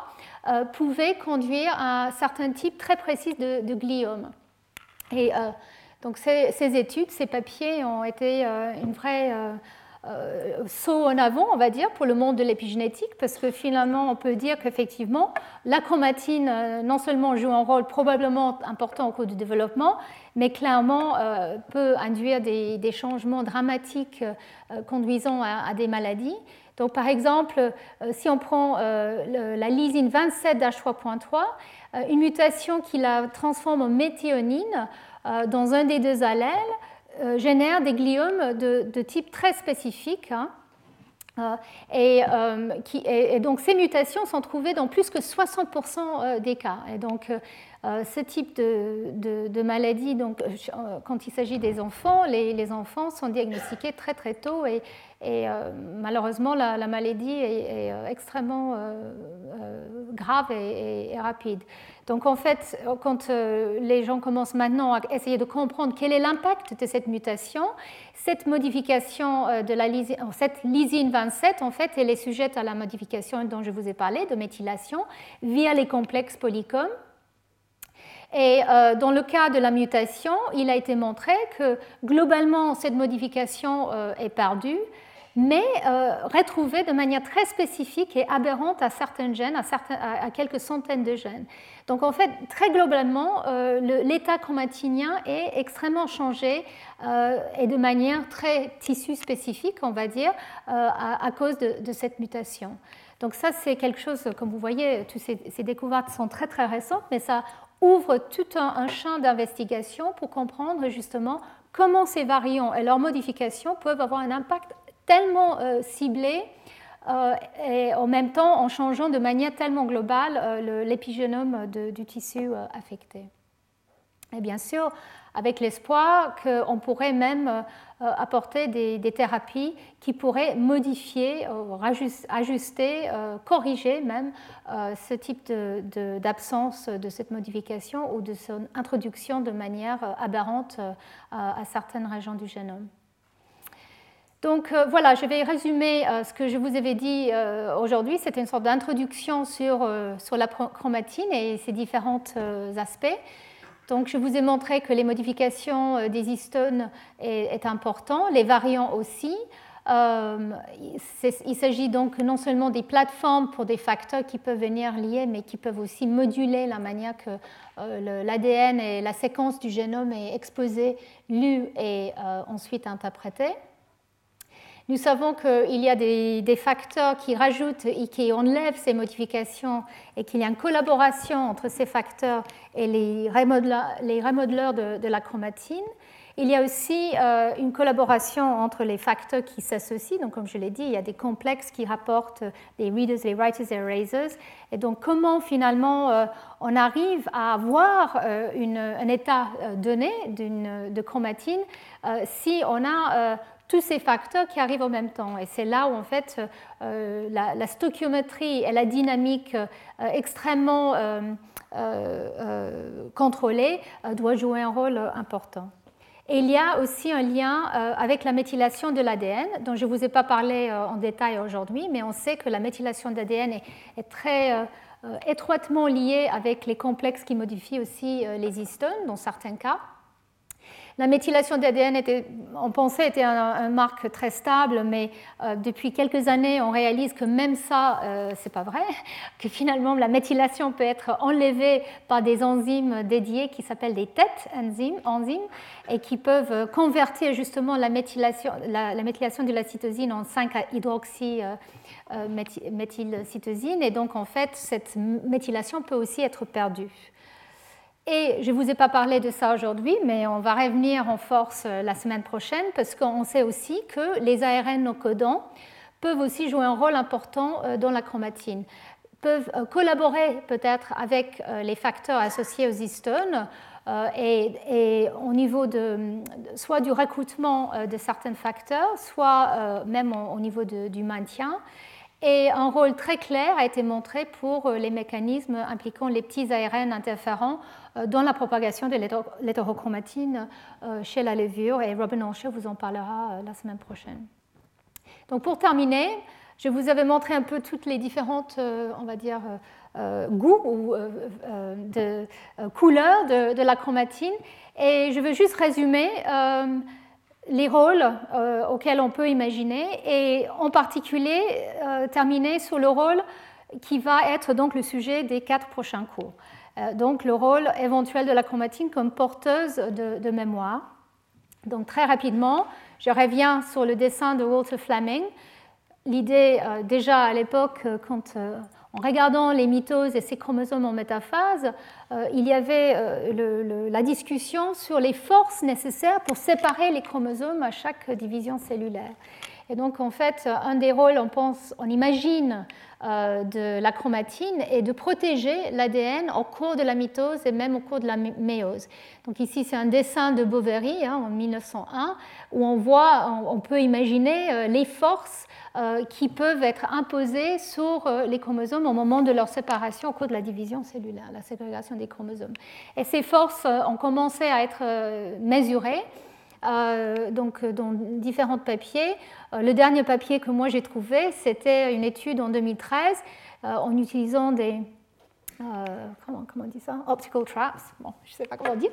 euh, pouvaient conduire à certains types très précis de, gliomes. Et euh, donc ces, études, ces papiers ont été euh, une vraie saut en avant, on va dire, pour le monde de l'épigénétique, parce que finalement, on peut dire qu'effectivement, la chromatine non seulement joue un rôle probablement important au cours du développement, mais clairement peut induire des, changements dramatiques conduisant à, des maladies. Donc, par exemple, euh, si on prend euh, la lysine 27 H3.3, euh, une mutation qui la transforme en méthionine dans un des deux allèles génère des gliomes de, type très spécifique. Hein. Et, donc ces mutations sont trouvées dans plus que 60% des cas. Et donc ce type de, maladie, donc, quand il s'agit des enfants, les, les, enfants sont diagnostiqués très très tôt et, et euh, malheureusement, la, maladie est, euh, extrêmement euh, grave et, rapide. Donc en fait, quand les gens commencent maintenant à essayer de comprendre quel est l'impact de cette mutation, cette modification de la lysine, cette lysine 27, en fait, elle est sujette à la modification dont je vous ai parlé, de méthylation, via les complexes polycomes. Et dans le cas de la mutation, il a été montré que globalement, cette modification est perdue, mais euh, retrouvée de manière très spécifique et aberrante à certains gènes, à, quelques centaines de gènes. Donc en fait, très globalement, euh, l'état chromatinien est extrêmement changé euh, et de manière très tissu spécifique, on va dire, à, cause de, cette mutation. Donc ça, c'est quelque chose, comme vous voyez, toutes ces, découvertes sont très très récentes, mais ça ouvre tout un, un champ d'investigation pour comprendre justement comment ces variants et leurs modifications peuvent avoir un impact tellement euh, ciblé euh, et en même temps en changeant de manière tellement globale euh, l'épigénome du tissu affecté. Et bien sûr, avec l'espoir qu'on pourrait même apporter des, thérapies qui pourraient modifier, ajuster, corriger même ce type d'absence de, cette modification ou de son introduction de manière aberrante à certaines régions du génome. Donc euh, voilà, je vais résumer euh, ce que je vous avais dit euh, aujourd'hui. C'était une sorte d'introduction sur, sur, la chromatine et ses différents aspects. Donc je vous ai montré que les modifications des histones est, est important, les variants aussi. il s'agit donc non seulement des plateformes pour des facteurs qui peuvent venir lier, mais qui peuvent aussi moduler la manière que l'ADN et la séquence du génome est exposée, lue et ensuite interprétée. Nous savons qu'il y a des, facteurs qui rajoutent et qui enlèvent ces modifications et qu'il y a une collaboration entre ces facteurs et les remodeleurs, de, la chromatine. Il y a aussi euh, une collaboration entre les facteurs qui s'associent. Donc, comme je l'ai dit, il y a des complexes qui rapportent des readers, les writers et erasers. Et donc, comment finalement euh, on arrive à avoir euh, un état donné de chromatine si on a tous ces facteurs qui arrivent en même temps. Et c'est là où, en fait, euh, la, stoichiométrie et la dynamique euh, extrêmement euh, contrôlée doivent jouer un rôle important. Et il y a aussi un lien avec la méthylation de l'ADN, dont je ne vous ai pas parlé en détail aujourd'hui, mais on sait que la méthylation d'ADN est, est, très étroitement liée avec les complexes qui modifient aussi les histones, dans certains cas. La méthylation d'ADN, on pensait, était un, marque très stable, mais euh, depuis quelques années, on réalise que même ça, euh, c'est pas vrai, que finalement la méthylation peut être enlevée par des enzymes dédiées qui s'appellent des TET enzymes, enzymes, et qui peuvent convertir justement la méthylation, la, méthylation de la cytosine en 5-hydroxy. Euh, méthylcytosine et donc en fait cette méthylation peut aussi être perdue. Et je ne vous ai pas parlé de ça aujourd'hui, mais on va revenir en force euh, la semaine prochaine parce qu'on sait aussi que les ARN non codants peuvent aussi jouer un rôle important euh, dans la chromatine, peuvent euh, collaborer peut-être avec les facteurs associés aux histones et, au niveau de soit du recrutement de certains facteurs, soit même au niveau du maintien. Et un rôle très clair a été montré pour les mécanismes impliquant les petits ARN interférents dans la propagation de l'hétérochromatine euh, chez la levure. Et Robin Ancher vous en parlera euh, la semaine prochaine. Donc pour terminer, je vous avais montré un peu toutes les différentes, on va dire, goûts ou de, couleurs de, la chromatine. Et je veux juste résumer les rôles auxquels on peut imaginer et en particulier terminer sur le rôle qui va être donc le sujet des quatre prochains cours. Euh, donc le rôle éventuel de la chromatine comme porteuse de, mémoire. Donc très rapidement, je reviens sur le dessin de Walter Fleming. L'idée, euh, déjà à l'époque, euh, quand en regardant les mitoses et ces chromosomes en métaphase, il y avait la discussion sur les forces nécessaires pour séparer les chromosomes à chaque division cellulaire. Et donc, en fait, un des rôles, on pense, on imagine, euh, de la chromatine est de protéger l'ADN au cours de la mitose et même au cours de la méose. Donc ici, c'est un dessin de Boveri hein, en 1901 où on voit, on peut imaginer euh, les forces euh, qui peuvent être imposées sur les chromosomes au moment de leur séparation au cours de la division cellulaire, la ségrégation des chromosomes. Et ces forces ont commencé à être mesurées. Euh, donc, euh, dans différents papiers. Euh, le dernier papier que moi j'ai trouvé, c'était une étude en 2013 en utilisant des, euh, comment, comment, on dit ça? Optical traps, bon, je ne sais pas comment dire,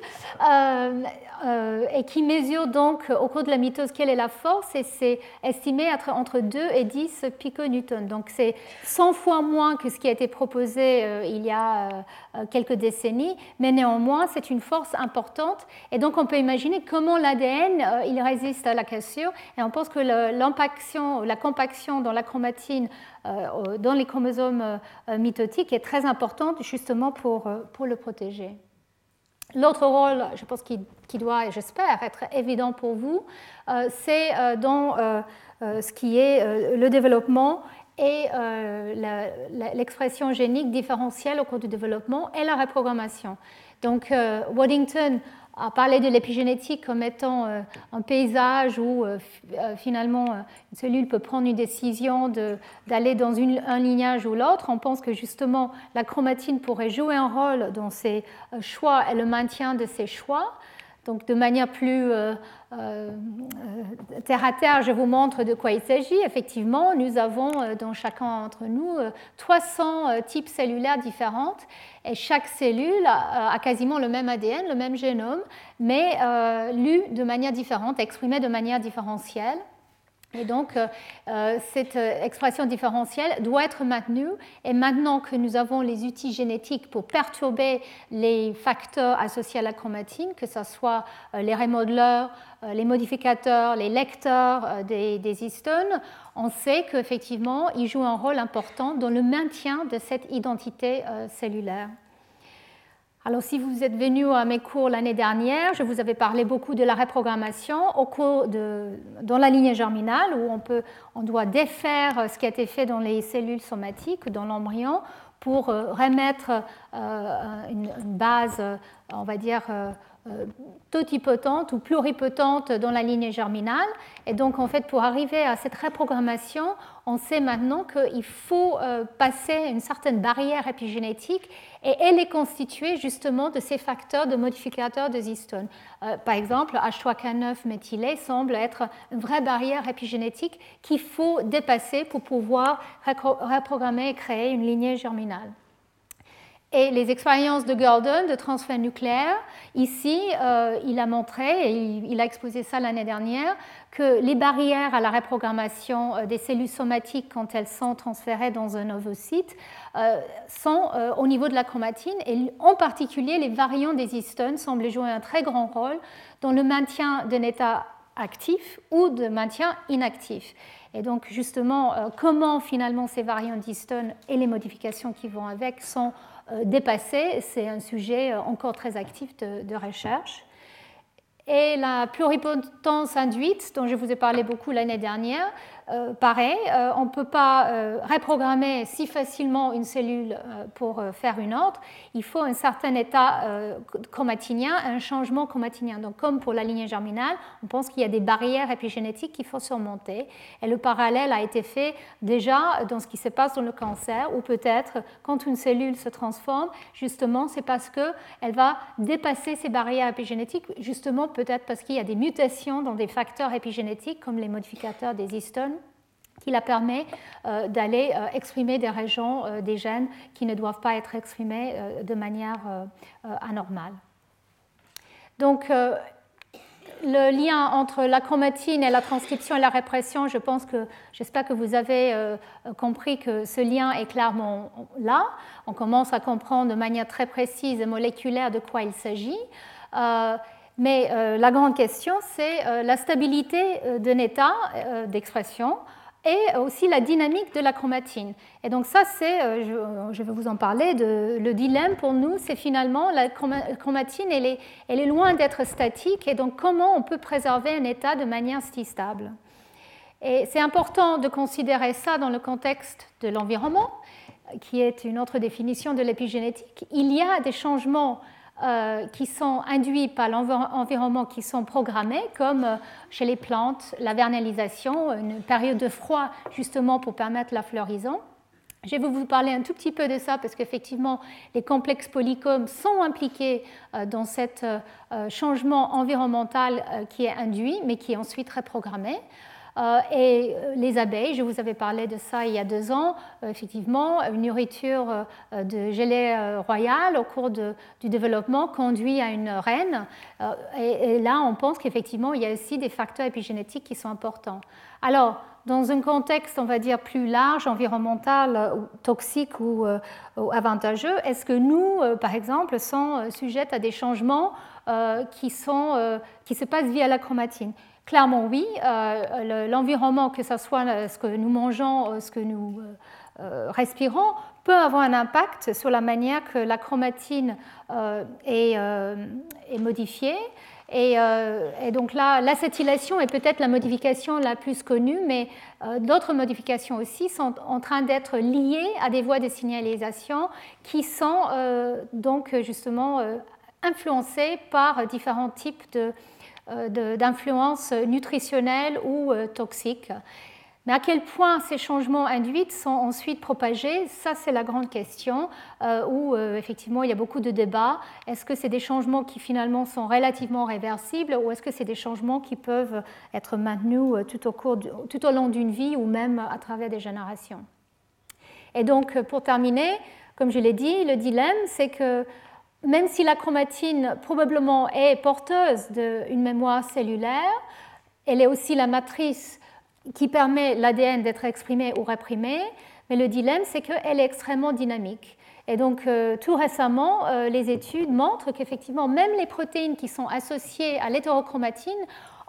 euh, euh, et qui mesure donc au cours de la mitose quelle est la force, et c'est estimé être entre 2 et 10 piconewtons. Donc c'est 100 fois moins que ce qui a été proposé il y a quelques décennies, mais néanmoins c'est une force importante, et donc on peut imaginer comment l'ADN il résiste à la cassure, et on pense que l'impaction, la compaction dans la chromatine euh, dans les chromosomes euh, mitotiques est très importante justement pour, euh, pour le protéger. L'autre rôle, je pense, qui, doit, j'espère, être évident pour vous, c'est dans ce qui est le développement et l'expression génique différentielle au cours du développement et la reprogrammation. Donc, Waddington à parler de l'épigénétique comme étant euh, un paysage où euh, euh, finalement une cellule peut prendre une décision d'aller dans un lignage ou l'autre. On pense que justement la chromatine pourrait jouer un rôle dans ces choix et le maintien de ces choix. Donc de manière plus euh, euh, terre à terre, je vous montre de quoi il s'agit. Effectivement, nous avons euh, dans chacun d'entre nous 300 types cellulaires différents et chaque cellule a, quasiment le même ADN, le même génome, mais lu de manière différente, exprimé de manière différentielle. Et donc, euh, euh, cette euh, expression différentielle doit être maintenue. Et maintenant que nous avons les outils génétiques pour perturber les facteurs associés à la chromatine, que ce soit les remodeleurs, les modificateurs, les lecteurs des, des histones, on sait qu'effectivement, ils jouent un rôle important dans le maintien de cette identité cellulaire. Alors, si vous êtes venu à mes cours l'année dernière, je vous avais parlé beaucoup de la reprogrammation au cours de, dans la lignée germinale, où on, peut, on doit défaire ce qui a été fait dans les cellules somatiques, dans l'embryon, pour euh, remettre euh, une, base, on va dire, euh, totipotente ou pluripotente dans la lignée germinale. Et donc, en fait, pour arriver à cette reprogrammation, on sait maintenant qu'il faut euh, passer une certaine barrière épigénétique et elle est constituée justement de ces facteurs de modificateurs de histone. Euh, par exemple, H3K9 méthylé semble être une vraie barrière épigénétique qu'il faut dépasser pour pouvoir reprogrammer et créer une lignée germinale. Et les expériences de Gordon de transfert nucléaire, ici, euh, il a montré, et il, a exposé ça l'année dernière, que les barrières à la reprogrammation euh, des cellules somatiques quand elles sont transférées dans un ovocyte euh, sont au niveau de la chromatine, et en particulier les variants des histones semblent jouer un très grand rôle dans le maintien d'un état actif ou de maintien inactif. Et donc justement, comment finalement ces variants d'histone et les modifications qui vont avec sont euh, dépassé. C'est un sujet euh, encore très actif de, recherche. Et la pluripotence induite, dont je vous ai parlé beaucoup l'année dernière, euh, pareil, euh, on ne peut pas euh, reprogrammer si facilement une cellule pour faire une autre. Il faut un certain état chromatinien, un changement chromatinien. Donc, comme pour la lignée germinale, on pense qu'il y a des barrières épigénétiques qu'il faut surmonter. Et le parallèle a été fait déjà dans ce qui se passe dans le cancer, ou peut-être quand une cellule se transforme, justement, c'est parce qu'elle va dépasser ces barrières épigénétiques, justement, peut-être parce qu'il y a des mutations dans des facteurs épigénétiques comme les modificateurs des histones qui la permet euh, d'aller euh, exprimer des régions euh, des gènes qui ne doivent pas être exprimés de manière anormale. Donc, le lien entre la chromatine et la transcription et la répression, je pense que j'espère que vous avez compris que ce lien est clairement là. On commence à comprendre de manière très précise et moléculaire de quoi il s'agit. mais la grande question, c'est la stabilité d'un état d'expression et aussi la dynamique de la chromatine. Et donc ça, c'est, euh, je, vais vous en parler, le dilemme pour nous, c'est finalement la chromatine, elle est, elle est loin d'être statique, et donc comment on peut préserver un état de manière si stable. Et c'est important de considérer ça dans le contexte de l'environnement, qui est une autre définition de l'épigénétique. Il y a des changements euh, qui sont induits par l'environnement, qui sont programmés, comme euh, chez les plantes, la vernalisation, une période de froid justement pour permettre la floraison. Je vais vous parler un tout petit peu de ça parce qu'effectivement, les complexes polycomes sont impliqués euh, dans ce changement environnemental qui est induit, mais qui est ensuite reprogrammé. Euh, et euh, les abeilles, je vous avais parlé de ça il y a deux ans, euh, effectivement, une nourriture de gelée royale au cours du développement conduit à une reine. Et, là, on pense qu'effectivement, il y a aussi des facteurs épigénétiques qui sont importants. Alors, dans un contexte, on va dire, plus large, environnemental, toxique ou, avantageux, est-ce que nous, par exemple, sommes sujettes à des changements qui, se passent via la chromatine? Clairement, oui. Euh, l'environnement, que ce soit euh, ce que nous mangeons, euh, ce que nous respirons, peut avoir un impact sur la manière que la chromatine est, modifiée. Et, donc là, l'acétylation est peut-être la modification la plus connue, mais d'autres modifications aussi sont en train d'être liées à des voies de signalisation qui sont donc justement influencées par différents types de, euh, d'influence nutritionnelle ou euh, toxique. Mais à quel point ces changements induits sont ensuite propagés, ça c'est la grande question, euh, où effectivement il y a beaucoup de débats. Est-ce que c'est des changements qui finalement sont relativement réversibles ou est-ce que c'est des changements qui peuvent être maintenus tout au, cours tout au long d'une vie ou même à travers des générations? Et donc pour terminer, comme je l'ai dit, le dilemme c'est que même si la chromatine probablement est porteuse d'une mémoire cellulaire, elle est aussi la matrice qui permet l'ADN d'être exprimé ou réprimé, mais le dilemme, c'est qu'elle est extrêmement dynamique. Et donc, euh, tout récemment, euh, les études montrent qu'effectivement, même les protéines qui sont associées à l'hétérochromatine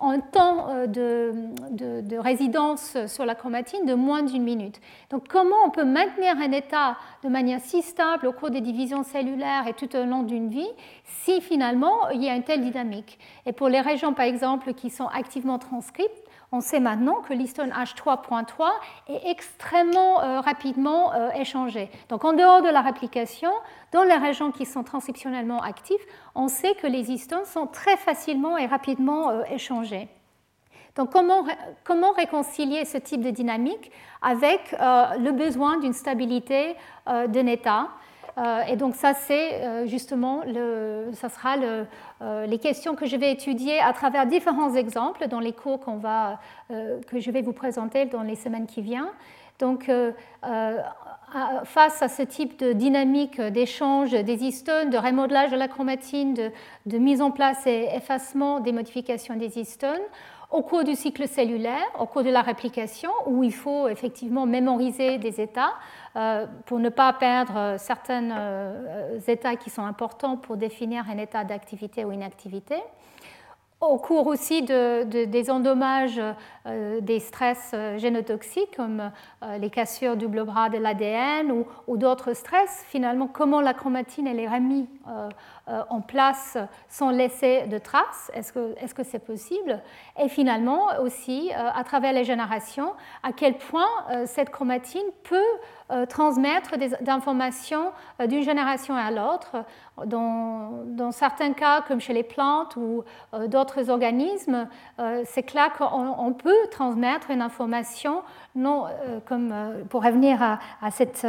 un temps euh, de, résidence sur la chromatine de moins d'une minute. Donc, comment on peut maintenir un état de manière si stable au cours des divisions cellulaires et tout au long d'une vie si finalement il y a une telle dynamique? Et pour les régions, par exemple, qui sont activement transcrites, on sait maintenant que l'histone H3.3 est extrêmement euh, rapidement euh, échangé. Donc en dehors de la réplication, dans les régions qui sont transcriptionnellement actives, on sait que les histones sont très facilement et rapidement euh, échangés. Donc comment, comment, réconcilier ce type de dynamique avec le besoin d'une stabilité d'un état euh, et donc ça, c'est euh, justement, ça sera euh, les questions que je vais étudier à travers différents exemples dans les cours va, que je vais vous présenter dans les semaines qui viennent. Donc, face à ce type de dynamique d'échange des histones, de remodelage de la chromatine, de, de, mise en place et effacement des modifications des histones, au cours du cycle cellulaire, au cours de la réplication, où il faut effectivement mémoriser des états euh, pour ne pas perdre certains euh, états qui sont importants pour définir un état d'activité ou inactivité au cours aussi des endommages euh, des stress génotoxiques comme les cassures double bras de l'ADN ou, d'autres stress, finalement, comment la chromatine elle est remise euh, en place sans laisser de traces? Est-ce que c'est possible? Et finalement aussi, euh, à travers les générations, à quel point euh, cette chromatine peut transmettre des informations d'une génération à l'autre. Dans, certains cas, comme chez les plantes ou d'autres organismes, c'est clair qu'on peut transmettre une information, non, comme pour revenir à, à cette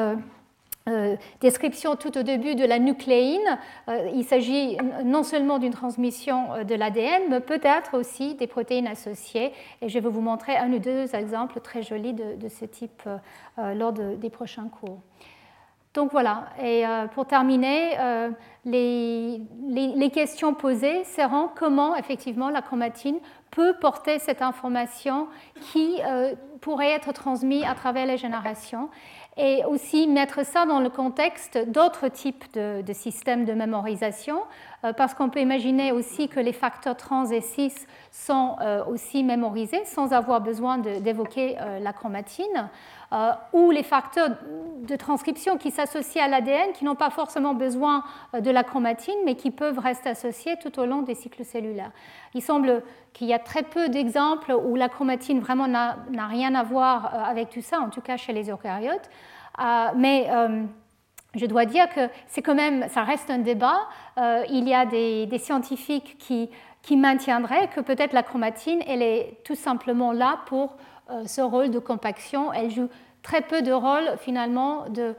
euh, description tout au début de la nucléine. Euh, il s'agit non seulement d'une transmission euh, de l'ADN, mais peut-être aussi des protéines associées. Et je vais vous montrer un ou deux exemples très jolis de, ce type lors des prochains cours. Donc voilà, et pour terminer, les, les, questions posées seront comment effectivement la chromatine peut porter cette information qui pourrait être transmise à travers les générations et aussi mettre ça dans le contexte d'autres types de, systèmes de mémorisation, euh, parce qu'on peut imaginer aussi que les facteurs trans et cis sont euh, aussi mémorisés sans avoir besoin d'évoquer euh, la chromatine, ou les facteurs de transcription qui s'associent à l'ADN, qui n'ont pas forcément besoin de la chromatine, mais qui peuvent rester associés tout au long des cycles cellulaires. Il semble qu'il y a très peu d'exemples où la chromatine vraiment n'a rien à voir avec tout ça, en tout cas chez les eucaryotes. Euh, mais euh, je dois dire que c'est quand même, ça reste un débat. Euh, il y a des, scientifiques qui, qui, maintiendraient que peut-être la chromatine, elle est tout simplement là pour ce rôle de compaction. Elle joue très peu de rôle finalement de,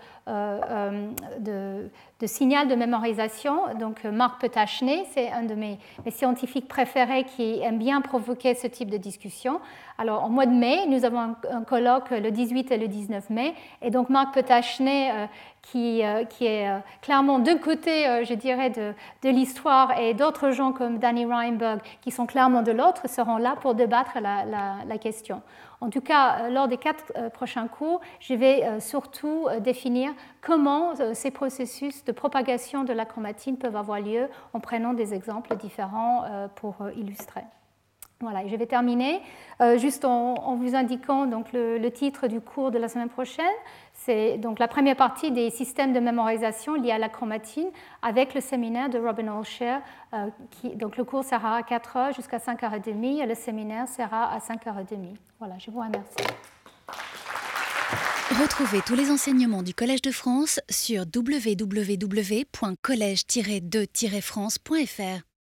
de, de signal de mémorisation. Donc Marc Petachné, c'est un de mes, scientifiques préférés qui aime bien provoquer ce type de discussion. Alors en mois de mai, nous avons un, colloque le 18 et le 19 mai, et donc Marc Petachné, euh, qui, euh, est euh, clairement d'un côté, je dirais, de, de l'histoire, et d'autres gens comme Danny Reinberg, qui sont clairement de l'autre, seront là pour débattre la question. En tout cas, lors des quatre prochains cours, je vais surtout définir comment ces processus de propagation de la chromatine peuvent avoir lieu en prenant des exemples différents euh, pour euh, illustrer. Voilà, je vais terminer euh, juste en, vous indiquant donc, le, titre du cours de la semaine prochaine. C'est donc la première partie des systèmes de mémorisation liés à la chromatine avec le séminaire de Robin Olsher. donc le cours sera à 4h jusqu'à 5h30 et le séminaire sera à 5h30. Voilà, je vous remercie. Retrouvez tous les enseignements du Collège de France sur www.colège-2-france.fr.